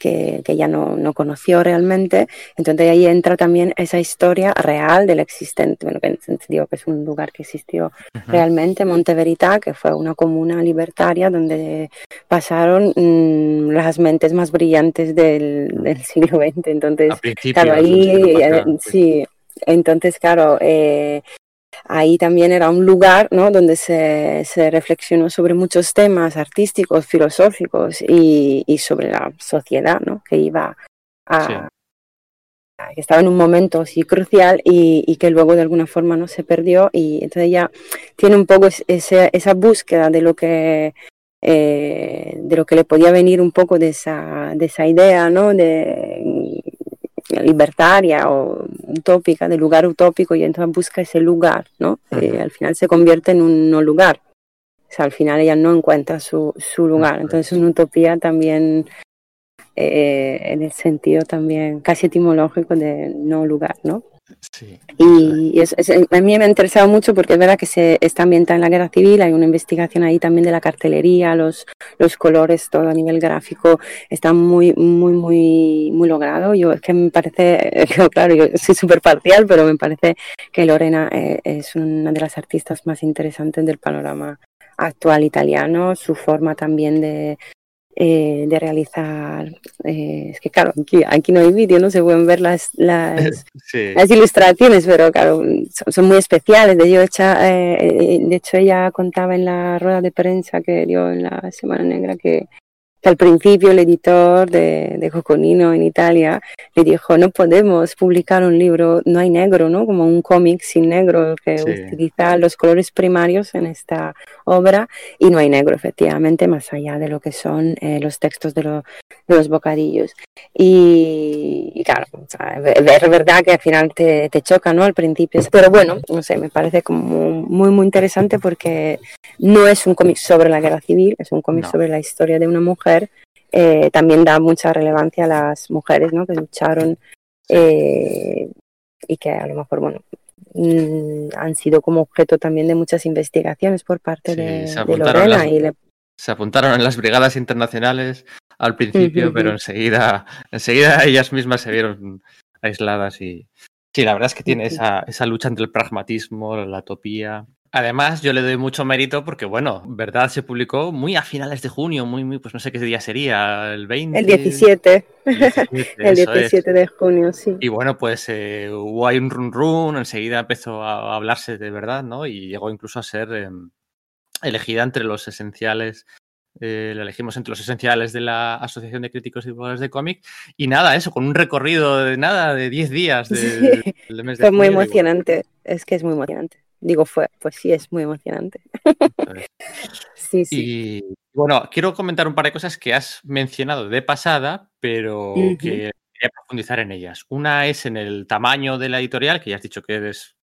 que, que ella no, no conoció realmente. Entonces ahí entra también esa historia real del existente, bueno, que digo que es un lugar que existió ujú. realmente, Monteverità, que fue una comuna libertaria donde pasaron mm, las mentes más brillantes del, del siglo XX. Entonces, claro, ahí eh, sí, entonces, claro, eh, ahí también era un lugar ¿no? donde se, se reflexionó sobre muchos temas artísticos, filosóficos y, y sobre la sociedad ¿no? que iba a, Sí. a- que estaba en un momento así crucial y, y que luego de alguna forma no se perdió y entonces ya tiene un poco es- ese- esa búsqueda de lo que eh, de lo que le podía venir un poco de esa, de esa idea ¿no? de libertaria o utópica, de lugar utópico, y entonces busca ese lugar, ¿no? Eh, Ujú. al final se convierte en un no lugar. O sea, al final ella no encuentra su, su lugar. Entonces, es. una utopía también, eh, en el sentido también casi etimológico de no lugar, ¿no? Sí. Y es- es- a mí me ha interesado mucho porque es verdad que se está ambientada en la guerra civil, hay una investigación ahí también de la cartelería, los, los colores, todo a nivel gráfico, está muy, muy, muy, muy logrado. Yo es que me parece, claro, yo soy súper parcial, pero me parece que Lorena eh, es una de las artistas más interesantes del panorama actual italiano, su forma también de, eh, de realizar, eh, es que claro, aquí, aquí no hay vídeo, no se pueden ver las, las, Sí. las ilustraciones, pero claro, son, son muy especiales. De hecho, eh, de hecho, ella contaba en la rueda de prensa que dio en la Semana Negra que, que al principio el editor de, de Coconino en Italia le dijo, no podemos publicar un libro, no hay negro, ¿no? Como un cómic sin negro que Sí. utiliza los colores primarios en esta obra y no hay negro, efectivamente, más allá de lo que son eh, los textos de, lo- de los bocadillos. Y, y claro, o sea, es verdad que al final te, te choca, ¿no? Al principio, pero bueno, no sé, me parece como muy, muy interesante porque no es un cómic sobre la guerra civil, es un cómic No. sobre la historia de una mujer. Eh, también da mucha relevancia a las mujeres, ¿no? Que lucharon eh, y que a lo mejor, bueno, mm, han sido como objeto también de muchas investigaciones por parte Sí, de, se de Lorena las- y le- Se apuntaron en las brigadas internacionales al principio, pero enseguida, enseguida ellas mismas se vieron aisladas y sí, la verdad es que tiene esa, esa lucha entre el pragmatismo, la utopía. Además, yo le doy mucho mérito porque, bueno, Verdad se publicó muy a finales de junio, muy, muy, pues no sé qué día sería, el 20. el 17, el 17, el eso es. 17 de junio, sí. Y bueno, pues eh, hubo ahí un run run, enseguida empezó a hablarse de verdad, ¿no? Y llegó incluso a ser eh, elegida entre los esenciales, eh, la elegimos entre los esenciales de la Asociación de Críticos y Divulgadores de Cómic. Y nada, eso, con un recorrido de nada, de 10 días de- Sí. del mes de Fue muy emocionante, es que es muy emocionante. Digo, fue, pues sí, es muy emocionante. Sí, sí. Y bueno, quiero comentar un par de cosas que has mencionado de pasada, pero que quería profundizar en ellas. Una es en el tamaño de la editorial, que ya has dicho que es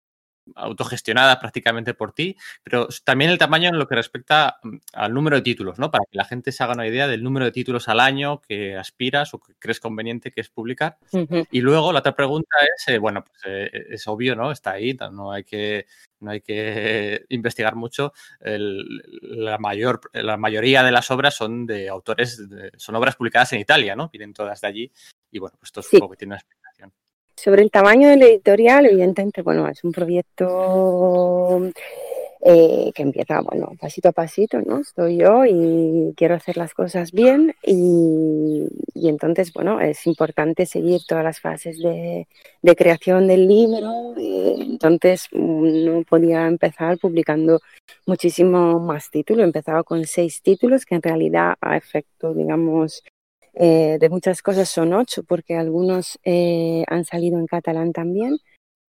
autogestionada prácticamente por ti, pero también el tamaño en lo que respecta mm, al número de títulos, ¿no? Para que la gente se haga una idea del número de títulos al año que aspiras o que crees conveniente que es publicar. Ujú. Y luego la otra pregunta es, eh, bueno, pues eh, es obvio, ¿no? Está ahí, no hay que, no hay que investigar mucho. El- la, mayor, la mayoría de las obras son de autores, de- son obras publicadas en Italia, ¿no? Vienen todas de allí. Y bueno, pues esto Sí. supongo que tiene una. Sobre el tamaño del editorial, evidentemente, bueno, es un proyecto eh, que empieza, bueno, pasito a pasito, ¿no? Estoy yo y quiero hacer las cosas bien y, entonces, bueno, es importante seguir todas las fases de, creación del libro. entonces, no podía empezar publicando muchísimo más títulos. Empezaba con seis títulos que en realidad a efecto, digamos, eh, de muchas cosas son ocho, porque algunos eh, han salido en catalán también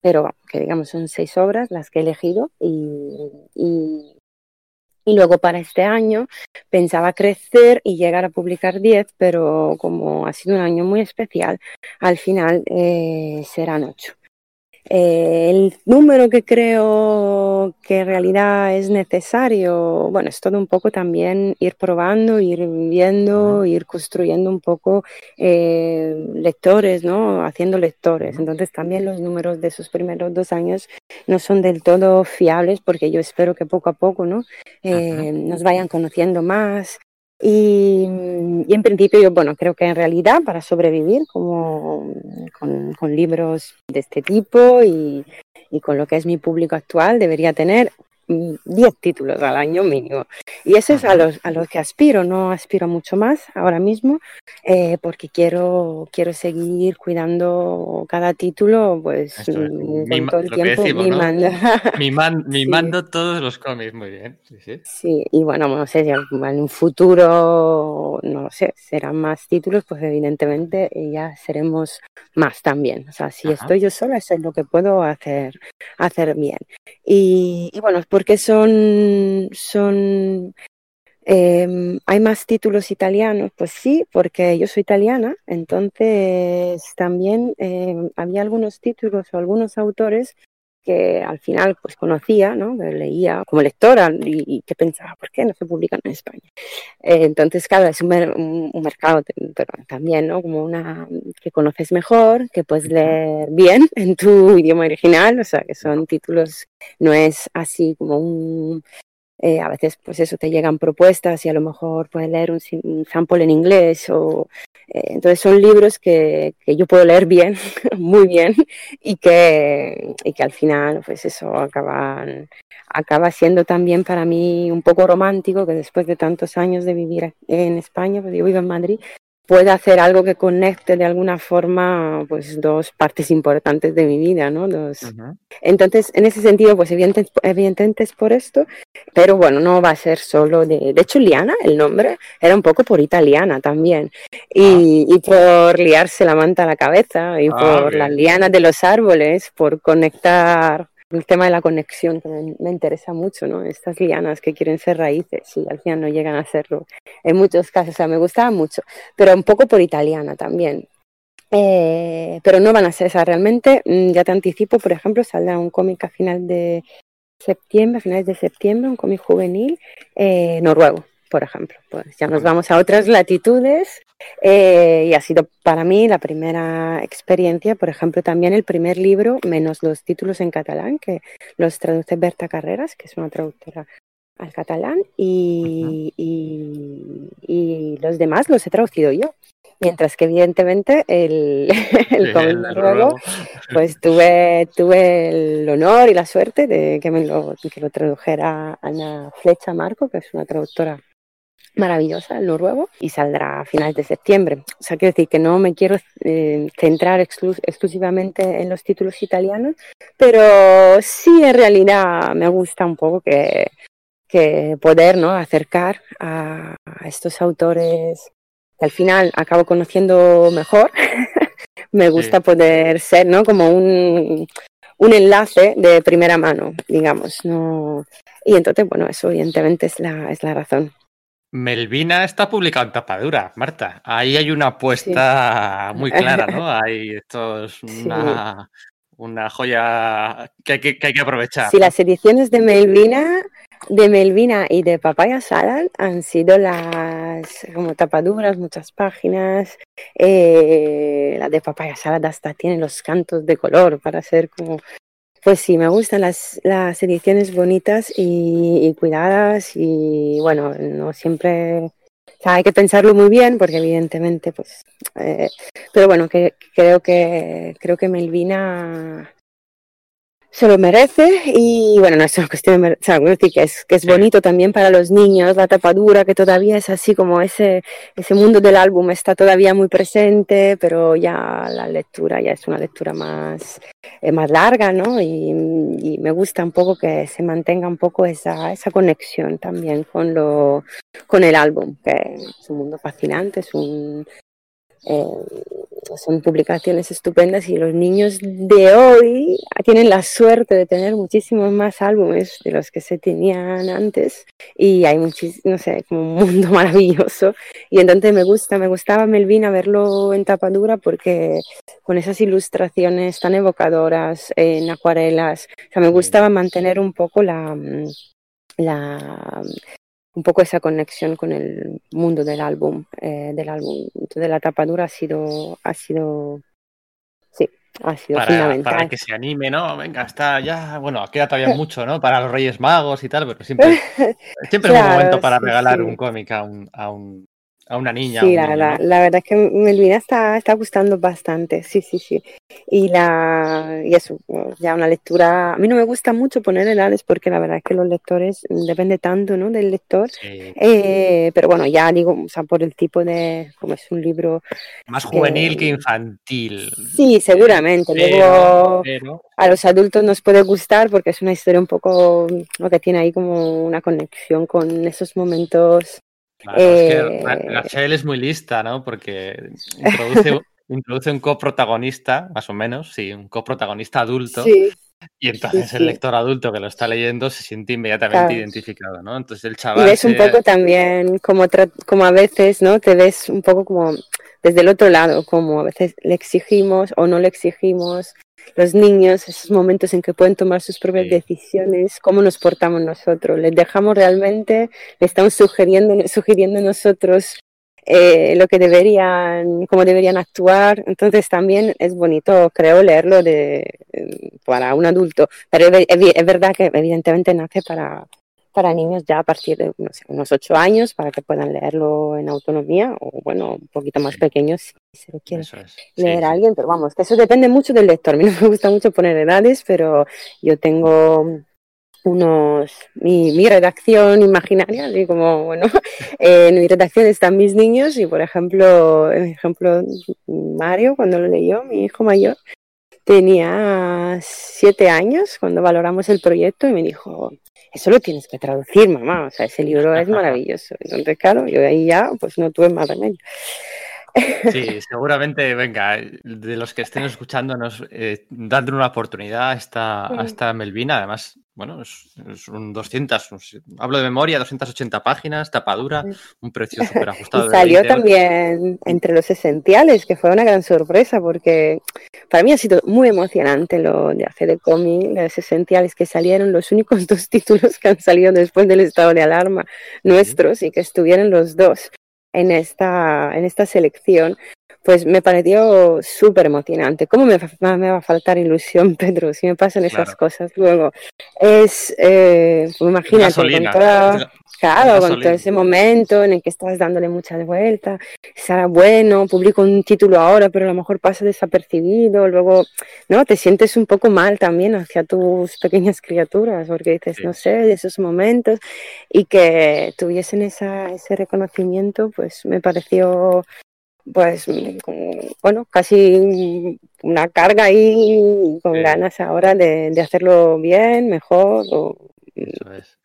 pero que digamos son seis obras las que he elegido y, y, luego para este año pensaba crecer y llegar a publicar diez, pero como ha sido un año muy especial, al final eh, serán ocho. Eh, el número que creo que en realidad es necesario, bueno, es todo un poco también ir probando, ir viendo, ir construyendo un poco eh, lectores, ¿no? Haciendo lectores. Entonces también los números de esos primeros dos años no son del todo fiables porque yo espero que poco a poco, ¿no? Eh, nos vayan conociendo más, y, en principio yo, bueno, creo que en realidad para sobrevivir como con, con libros de este tipo y, y, con lo que es mi público actual debería tener 10 títulos al año mínimo. Y eso es a los, a los que aspiro, no aspiro mucho más ahora mismo, eh, porque quiero, quiero seguir cuidando cada título, pues mm, todo el tiempo mimando. mimando todos los cómics, muy bien. Sí, y bueno, no sé, en un futuro, no sé, serán más títulos, pues evidentemente ya seremos más también. O sea, si estoy yo sola, eso es lo que puedo hacer, hacer bien. Y, y bueno, porque son, son em, hay más títulos italianos, pues sí, porque yo soy italiana, entonces también em, había algunos títulos o algunos autores que al final pues conocía, ¿no? leía como lectora y, que pensaba, ¿por qué no se publican en España? Eh, entonces, claro, es un, un, mercado pero también, ¿no? Como una que conoces mejor, que puedes leer bien en tu idioma original, o sea, que son títulos, no es así como un eh, a veces, pues eso, te llegan propuestas y a lo mejor puedes leer un, sample en inglés o... Eh, entonces son libros que, yo puedo leer bien, muy bien, y que, y que al final, pues eso, acaba siendo también para mí un poco romántico que después de tantos años de vivir en España, pues yo vivo en Madrid, pueda hacer algo que conecte de alguna forma pues dos partes importantes de mi vida, ¿no? Entonces, en ese sentido, pues evidentemente, es por esto, pero bueno, no va a ser solo de... De hecho, Liana, el nombre, era un poco por italiana también, y, ah. y por liarse la manta a la cabeza, y ah, por las lianas de los árboles, por conectar el tema de la conexión que me, interesa mucho, ¿no? Estas lianas que quieren ser raíces y al final no llegan a serlo. En muchos casos, o sea, me gustaba mucho, pero un poco por italiana también. Eh, pero no van a ser esas realmente. Mm, ya te anticipo, por ejemplo, saldrá un cómic a final de septiembre, a finales de septiembre, un cómic juvenil eh, noruego por ejemplo. Pues ya nos vamos a otras latitudes eh, y ha sido para mí la primera experiencia, por ejemplo, también el primer libro, menos los títulos en catalán, que los traduce Berta Carreras, que es una traductora al catalán, y, y, los demás los he traducido yo. Mientras que evidentemente el, el cómic pues tuve, tuve el honor y la suerte de que me lo, que lo tradujera Ana Flecha Marco, que es una traductora maravillosa, el noruego, y saldrá a finales de septiembre. O sea, quiero decir que no me quiero eh, centrar exclusivamente en los títulos italianos, pero sí en realidad me gusta un poco que, que poder ¿no? acercar a, estos autores que al final acabo conociendo mejor. me gusta poder ser ¿no? como un, un enlace de primera mano, digamos. ¿no? Y entonces, bueno, eso evidentemente es la, es la razón. Melvina está publicado en tapadura, Marta. Ahí hay una apuesta muy clara, ¿no? Hay, esto es una, una joya que hay que, que hay que, aprovechar. Sí, las ediciones de Melvina, de Melvina y de Papaya Salad han sido las como tapaduras, muchas páginas. Eh, la de Papaya Salad hasta tiene los cantos de color para hacer como pues sí, me gustan las, las ediciones bonitas y, cuidadas y bueno, no siempre... O sea, hay que pensarlo muy bien porque evidentemente, pues... Eh, pero bueno, que, creo que creo que Melvina... Se lo merece y bueno, no es una cuestión de, o sea, decir que es, que es bonito también para los niños, la tapadura que todavía es así como ese, ese mundo del álbum está todavía muy presente, pero ya la lectura ya es una lectura más, eh, más larga, ¿no? Y, y, me gusta un poco que se mantenga un poco esa, esa conexión también con, lo, con el álbum, que es un mundo fascinante, es un, eh, son publicaciones estupendas y los niños de hoy tienen la suerte de tener muchísimos más álbumes de los que se tenían antes. Y hay muchísimo, no sé, como un mundo maravilloso. Y entonces me gusta, me gustaba Melvina verlo en tapadura porque con esas ilustraciones tan evocadoras en acuarelas, o sea, me gustaba mantener un poco la, la un poco esa conexión con el mundo del álbum, eh, del álbum. Entonces la tapadura ha sido, ha sido, sí, ha sido para, fundamental. Para que se anime, ¿no? Venga, está ya, bueno, queda todavía mucho, ¿no? Para los Reyes Magos y tal, pero siempre, siempre claro, es un momento para sí, regalar sí. un cómic a un, a un a una niña. Sí, la, niño, la, ¿no? la verdad es que Melvina está, está gustando bastante, sí, sí, sí. Y la y eso, ya una lectura. A mí no me gusta mucho poner edades porque la verdad es que los lectores depende tanto, ¿no? Del lector. Sí. Eh, pero bueno, ya digo, o sea, por el tipo de, como es un libro. Más juvenil eh, que infantil. Sí, seguramente. Pero, Luego pero, a los adultos nos puede gustar porque es una historia un poco, lo que tiene ahí como una conexión con esos momentos. Claro, es que eh, Ra- Rachel es muy lista, ¿no? Porque introduce, introduce un coprotagonista, más o menos, sí, un coprotagonista adulto. Sí, Y entonces Sí, el sí. lector adulto que lo está leyendo se siente inmediatamente Claro. identificado, ¿no? Entonces el Y chaval. ves un poco también como, como a veces, ¿no? Te ves un poco como desde el otro lado, como a veces le exigimos o no le exigimos. Los niños, esos momentos en que pueden tomar sus propias Sí. decisiones, cómo nos portamos nosotros. Les dejamos realmente, le estamos sugiriendo, sugiriendo nosotros eh, lo que deberían, cómo deberían actuar. Entonces también es bonito, creo, leerlo de, para un adulto. Pero es, verdad que evidentemente nace para, para niños ya a partir de no sé, unos ocho años para que puedan leerlo en autonomía o bueno, un poquito más Sí. pequeños si se lo quiere. Sí, leer a alguien, pero vamos, que eso depende mucho del lector. A mí no me gusta mucho poner edades, pero yo tengo unos mi, mi redacción imaginaria, así como bueno, en mi redacción están mis niños y por ejemplo, en ejemplo Mario cuando lo leyó, mi hijo mayor tenía siete años cuando valoramos el proyecto y me dijo eso lo tienes que traducir, mamá. O sea, ese libro es maravilloso. Entonces, claro, yo ahí ya pues no tuve más remedio. Sí, seguramente, venga, de los que estén escuchándonos, eh, dadle una oportunidad a esta, a esta Melvina. Además, bueno, es, es un 200, no sé, hablo de memoria, 280 páginas, tapadura, un precio súper ajustado. Salió 20 euros. también entre los esenciales, que fue una gran sorpresa, porque para mí ha sido muy emocionante lo de hacer el cómic, los esenciales que salieron, los únicos dos títulos que han salido después del estado de alarma nuestros y que estuvieron los dos en esta, en esta selección, pues me pareció súper emocionante. ¿Cómo me, va- me va a faltar ilusión, Pedro, si me pasan esas Claro. cosas luego? Es, eh, pues imagínate, con Gasolina. toda... Claro, con todo ese momento en el que estás dándole muchas vueltas, será bueno, publico un título ahora, pero a lo mejor pasa desapercibido, luego, ¿no? Te sientes un poco mal también hacia tus pequeñas criaturas, porque dices, Sí. no sé, de esos momentos, y que tuviesen esa, ese reconocimiento, pues me pareció, pues, bueno, casi una carga ahí con Sí. ganas ahora de, de hacerlo bien, mejor, o Eso es.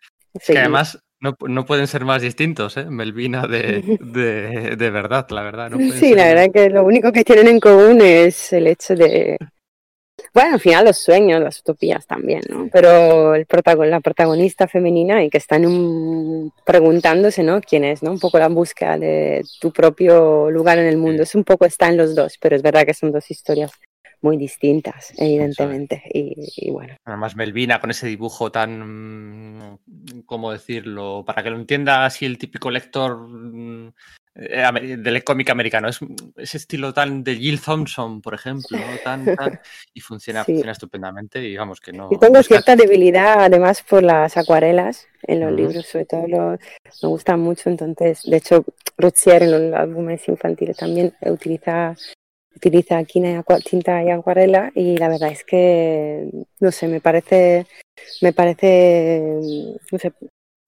Que además no, no pueden ser más distintos, ¿eh? Melvina de, de, de verdad, la verdad. No Sí, la más- verdad que lo único que tienen en común es el hecho de, bueno, al final los sueños, las utopías también, ¿no? Pero el protagon- la protagonista femenina y que están un- preguntándose, ¿no? ¿Quién es, no? Un poco la búsqueda de tu propio lugar en el mundo. Es un poco está en los dos, pero es verdad que son dos historias muy distintas, evidentemente. Y, y bueno, Además, Melvina con ese dibujo tan, ¿cómo decirlo? Para que lo entienda así el típico lector del cómic americano. Es ese estilo tan de Jill Thompson, por ejemplo, ¿no? tan, tan- y funciona, Sí. funciona estupendamente y vamos que no. Yo tengo no cierta debilidad además por las acuarelas en los libros, sobre todo los- me gustan mucho, entonces, de hecho, Rozier en los álbumes infantiles también utiliza utiliza tinta y acuarela y la verdad es que, no sé, me parece, me parece, no sé,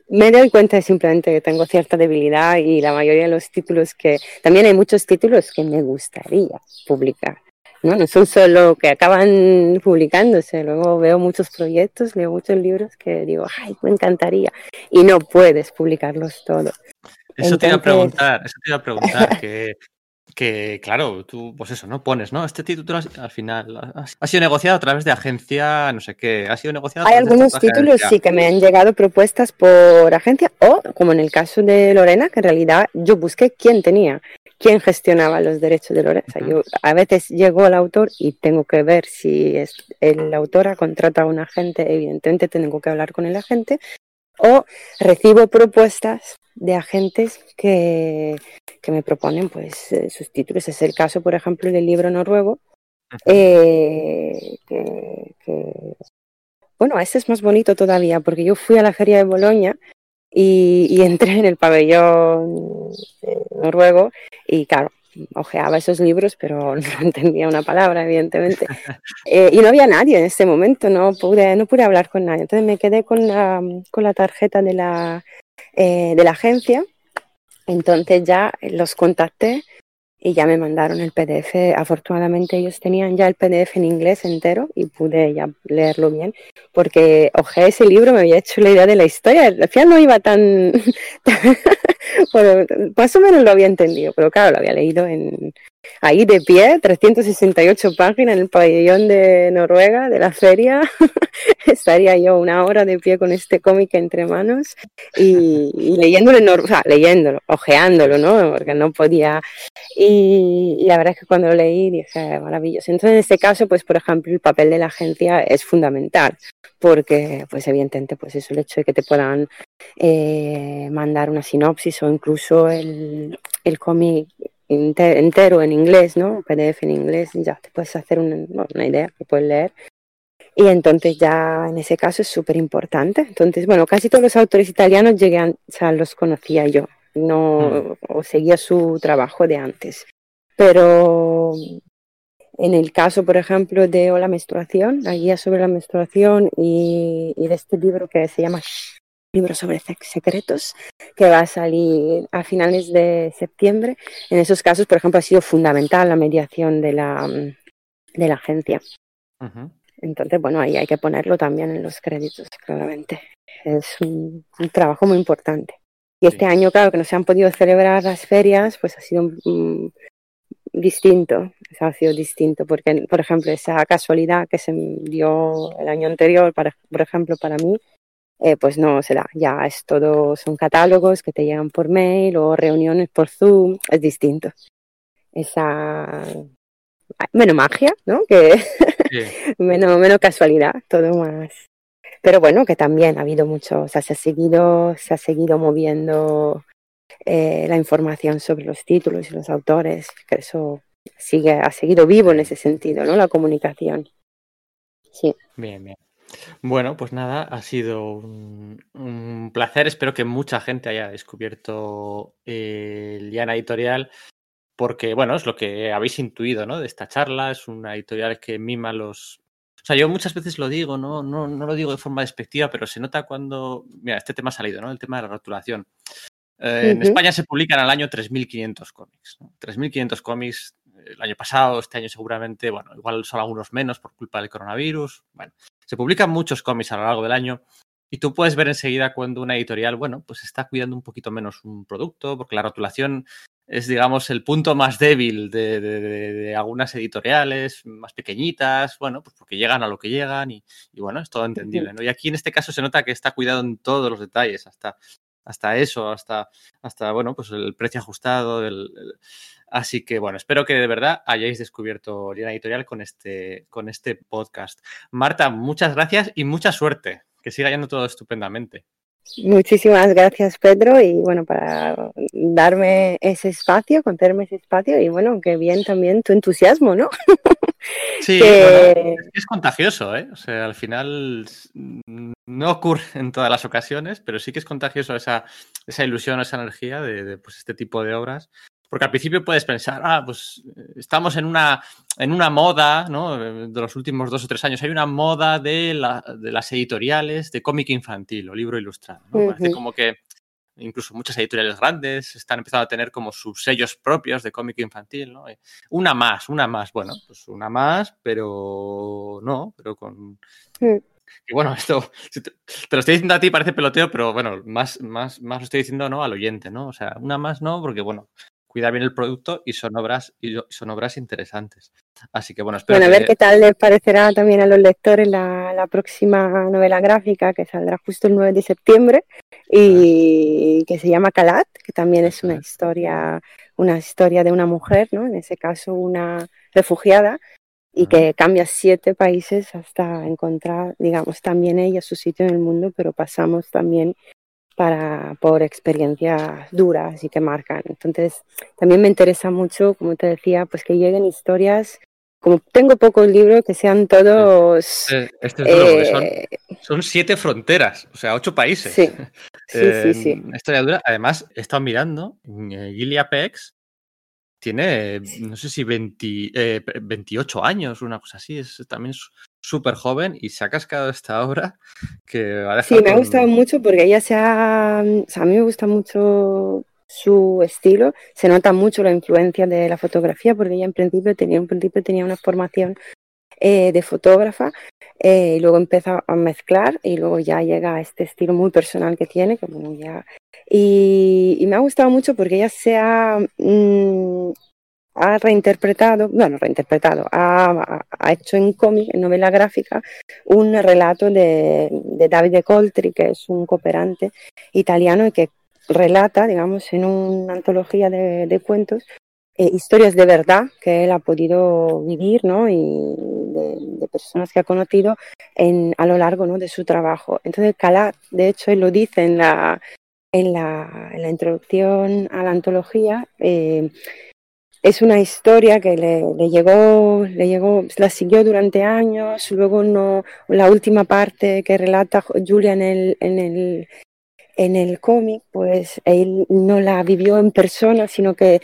me doy cuenta simplemente que tengo cierta debilidad y la mayoría de los títulos que, también hay muchos títulos que me gustaría publicar. No, no son solo que acaban publicándose, luego veo muchos proyectos, leo muchos libros que digo, ay, me encantaría, y no puedes publicarlos todos. Eso te iba a preguntar, eso te iba a preguntar, que que, claro, tú, pues eso, ¿no? Pones, ¿no? Este título al final ha sido negociado a través de agencia, no sé qué, ha sido negociado. Hay algunos títulos, sí, que me han llegado propuestas por agencia o, como en el caso de Lorena, que en realidad yo busqué quién tenía, quién gestionaba los derechos de Lorena. yo a veces llego al autor y tengo que ver si es, el autor ha contratado a un agente, evidentemente tengo que hablar con el agente, o recibo propuestas de agentes que, me proponen pues eh, sus títulos. Es el caso, por ejemplo, del libro noruego, eh, bueno, este es más bonito todavía, porque yo fui a la feria de Boloña y, entré en el pabellón eh, noruego y claro, ojeaba esos libros, pero no entendía una palabra, evidentemente. y no había nadie en ese momento, no pude, no pude hablar con nadie. Entonces me quedé con la, con la tarjeta de la, eh, de la agencia. Entonces ya los contacté y ya me mandaron el PDF. Afortunadamente ellos tenían ya el PDF en inglés entero y pude ya leerlo bien, porque oje ese libro, me había hecho la idea de la historia. Al final no iba tan... bueno, más o menos lo había entendido, pero claro, lo había leído en, ahí de pie, 368 páginas en el pabellón de Noruega, de la feria. Estaría yo una hora de pie con este cómic entre manos y, leyéndolo, o leyéndolo, ojeándolo, ¿no? Porque no podía. Y, la verdad es que cuando lo leí dije, maravilloso. Entonces, en este caso, pues, por ejemplo, el papel de la agencia es fundamental porque, pues, evidentemente, pues, eso, el hecho de que te puedan eh, mandar una sinopsis o incluso el, el cómic entero en inglés, ¿no? PDF en inglés, ya te puedes hacer una, una idea, que puedes leer. Y entonces ya en ese caso es súper importante. Entonces, bueno, casi todos los autores italianos llegué o sea, los conocía yo, no, mm. o seguía su trabajo de antes. Pero en el caso, por ejemplo, de la menstruación, la guía sobre la menstruación y, y de este libro que se llama libro sobre secretos que va a salir a finales de septiembre. En esos casos, por ejemplo, ha sido fundamental la mediación de la, de la agencia. Entonces, bueno, ahí hay que ponerlo también en los créditos, claramente. Es un, trabajo muy importante. Y este año, claro, que no se han podido celebrar las ferias, pues ha sido distinto, ha sido distinto, porque, por ejemplo, esa casualidad que se dio el año anterior, para, por ejemplo, para mí, eh, pues no se da. Ya es todo, son catálogos que te llegan por mail o reuniones por Zoom, es distinto. Esa menos magia, ¿no? Que menos, menos casualidad, todo más. Pero bueno, que también ha habido mucho, o sea, se ha seguido, se ha seguido moviendo eh, la información sobre los títulos y los autores, que eso sigue, ha seguido vivo en ese sentido, ¿no? La comunicación. Sí. Bien, bien. Bueno, pues nada, ha sido un, placer. Espero que mucha gente haya descubierto el Liana Editorial, porque, bueno, es lo que habéis intuido, ¿no? De esta charla. Es una editorial que mima los. O sea, yo muchas veces lo digo, ¿no? No, no lo digo de forma despectiva, pero se nota cuando. Mira, este tema ha salido, ¿no? El tema de la rotulación. Eh, en España se publican al año 3.500 cómics. ¿no? 3.500 cómics el año pasado, este año seguramente, bueno, igual son algunos menos por culpa del coronavirus. Bueno, se publican muchos cómics a lo largo del año y tú puedes ver enseguida cuando una editorial, bueno, pues está cuidando un poquito menos un producto, porque la rotulación es, digamos, el punto más débil de, algunas editoriales más pequeñitas, bueno, pues porque llegan a lo que llegan y, bueno, es todo entendible, ¿no? Y aquí en este caso se nota que está cuidado en todos los detalles, hasta, hasta eso, hasta, hasta, bueno, pues el precio ajustado, el Así que bueno, espero que de verdad hayáis descubierto Línea Editorial con este, con este podcast. Marta, muchas gracias y mucha suerte. Que siga yendo todo estupendamente. Muchísimas gracias, Pedro, y bueno, para darme ese espacio, contarme ese espacio, y bueno, que bien también tu entusiasmo, ¿no? Sí, es, contagioso, ¿eh? O sea, al final no ocurre en todas las ocasiones, pero sí que es contagioso esa, esa ilusión, esa energía de, pues, este tipo de obras Porque al principio puedes pensar, ah, pues estamos en una, en una moda, ¿no? De los últimos dos o tres años, hay una moda de, la, de las editoriales de cómic infantil o libro ilustrado. ¿no? Parece como que incluso muchas editoriales grandes están empezando a tener como sus sellos propios de cómic infantil, ¿no? Una más, una más, bueno, pues una más, pero no, pero con... Y bueno, esto te, lo estoy diciendo a ti, parece peloteo, pero bueno, más, más, más lo estoy diciendo ¿no? al oyente, ¿no? O sea, una más no, porque bueno, cuida bien el producto y son obras, y son obras interesantes. Así que bueno, espero bueno, a ver qué tal les parecerá también a los lectores la, la, próxima novela gráfica que saldrá justo el 9 de septiembre y que se llama Calat, que también es una historia, una historia de una mujer, ¿no? En ese caso una refugiada y que cambia siete países hasta encontrar, digamos, también ella su sitio en el mundo, pero pasamos también para, por experiencias duras y que marcan. Entonces, también me interesa mucho, como te decía, pues que lleguen historias, como tengo pocos libros, que sean todos... Este, este es duro, son, eh, son, siete fronteras, o sea, ocho países. Sí, sí, sí, sí. Historia dura. Además, he estado mirando, eh, Gilead Pex tiene, no sé si 20, eh, 28 años, una cosa así, es también súper joven y se ha cascado esta obra que va a Sí, me ha gustado mucho porque ella se ha, o sea, a mí me gusta mucho su estilo, se nota mucho la influencia de la fotografía porque ella en principio tenía, en principio tenía una formación eh, de fotógrafa eh, y luego empieza a mezclar y luego ya llega a este estilo muy personal que tiene, que bueno, ya y, me ha gustado mucho porque ella se ha, mm, ha reinterpretado, bueno, reinterpretado, ha, ha hecho en cómic, en novela gráfica, un relato de, de Davide Coltri, que es un cooperante italiano y que relata, digamos, en una antología de, de cuentos, eh, historias de verdad que él ha podido vivir, ¿no? Y de, personas que ha conocido en, a lo largo ¿no? de su trabajo. Entonces, Calat, de hecho, él lo dice en la, en la, introducción a la antología, eh, es una historia que le, le, llegó, le llegó, la siguió durante años, luego no, la última parte que relata Julia en el, en el cómic, pues él no la vivió en persona, sino que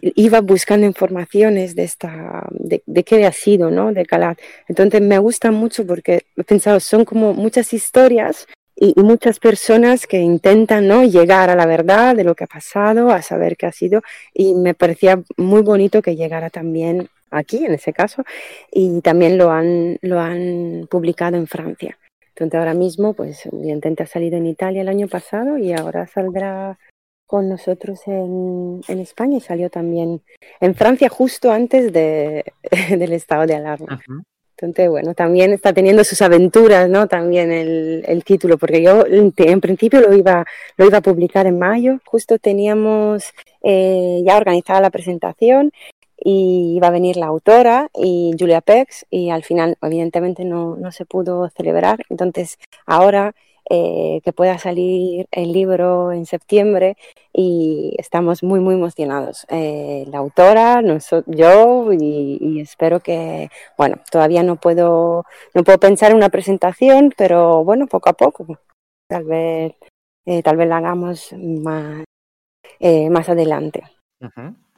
iba buscando informaciones de esta, de, de qué ha sido, ¿no? De Calat. Entonces me gusta mucho porque he pensado, son como muchas historias y, muchas personas que intentan ¿no? llegar a la verdad de lo que ha pasado, a saber qué ha sido, y me parecía muy bonito que llegara también aquí, en ese caso, y también lo han, lo han publicado en Francia. Entonces ahora mismo, pues evidentemente ha salido en Italia el año pasado y ahora saldrá con nosotros en, en España y salió también en Francia justo antes de, del estado de alarma. Entonces, bueno, también está teniendo sus aventuras, ¿no? También el, el, título, porque yo en principio lo iba, lo iba a publicar en mayo, justo teníamos eh, ya organizada la presentación y iba a venir la autora y Julia Pex y al final evidentemente no, no se pudo celebrar. Entonces, ahora eh, que pueda salir el libro en septiembre y estamos muy, muy emocionados. Eh, la autora, nosotros, yo y, espero que, bueno, todavía no puedo, no puedo pensar en una presentación, pero bueno, poco a poco, tal vez, eh, tal vez la hagamos más, eh, más adelante. Uh.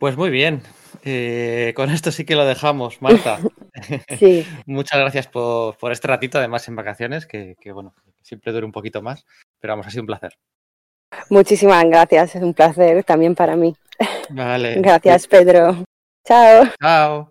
Pues muy bien. Eh, con esto sí que lo dejamos, Marta. sí. Muchas gracias por, por, este ratito, además en vacaciones, que, que, bueno, siempre dure un poquito más, pero vamos, ha sido un placer. Muchísimas gracias, es un placer también para mí. Vale. Gracias, Pedro. Chao. Chao.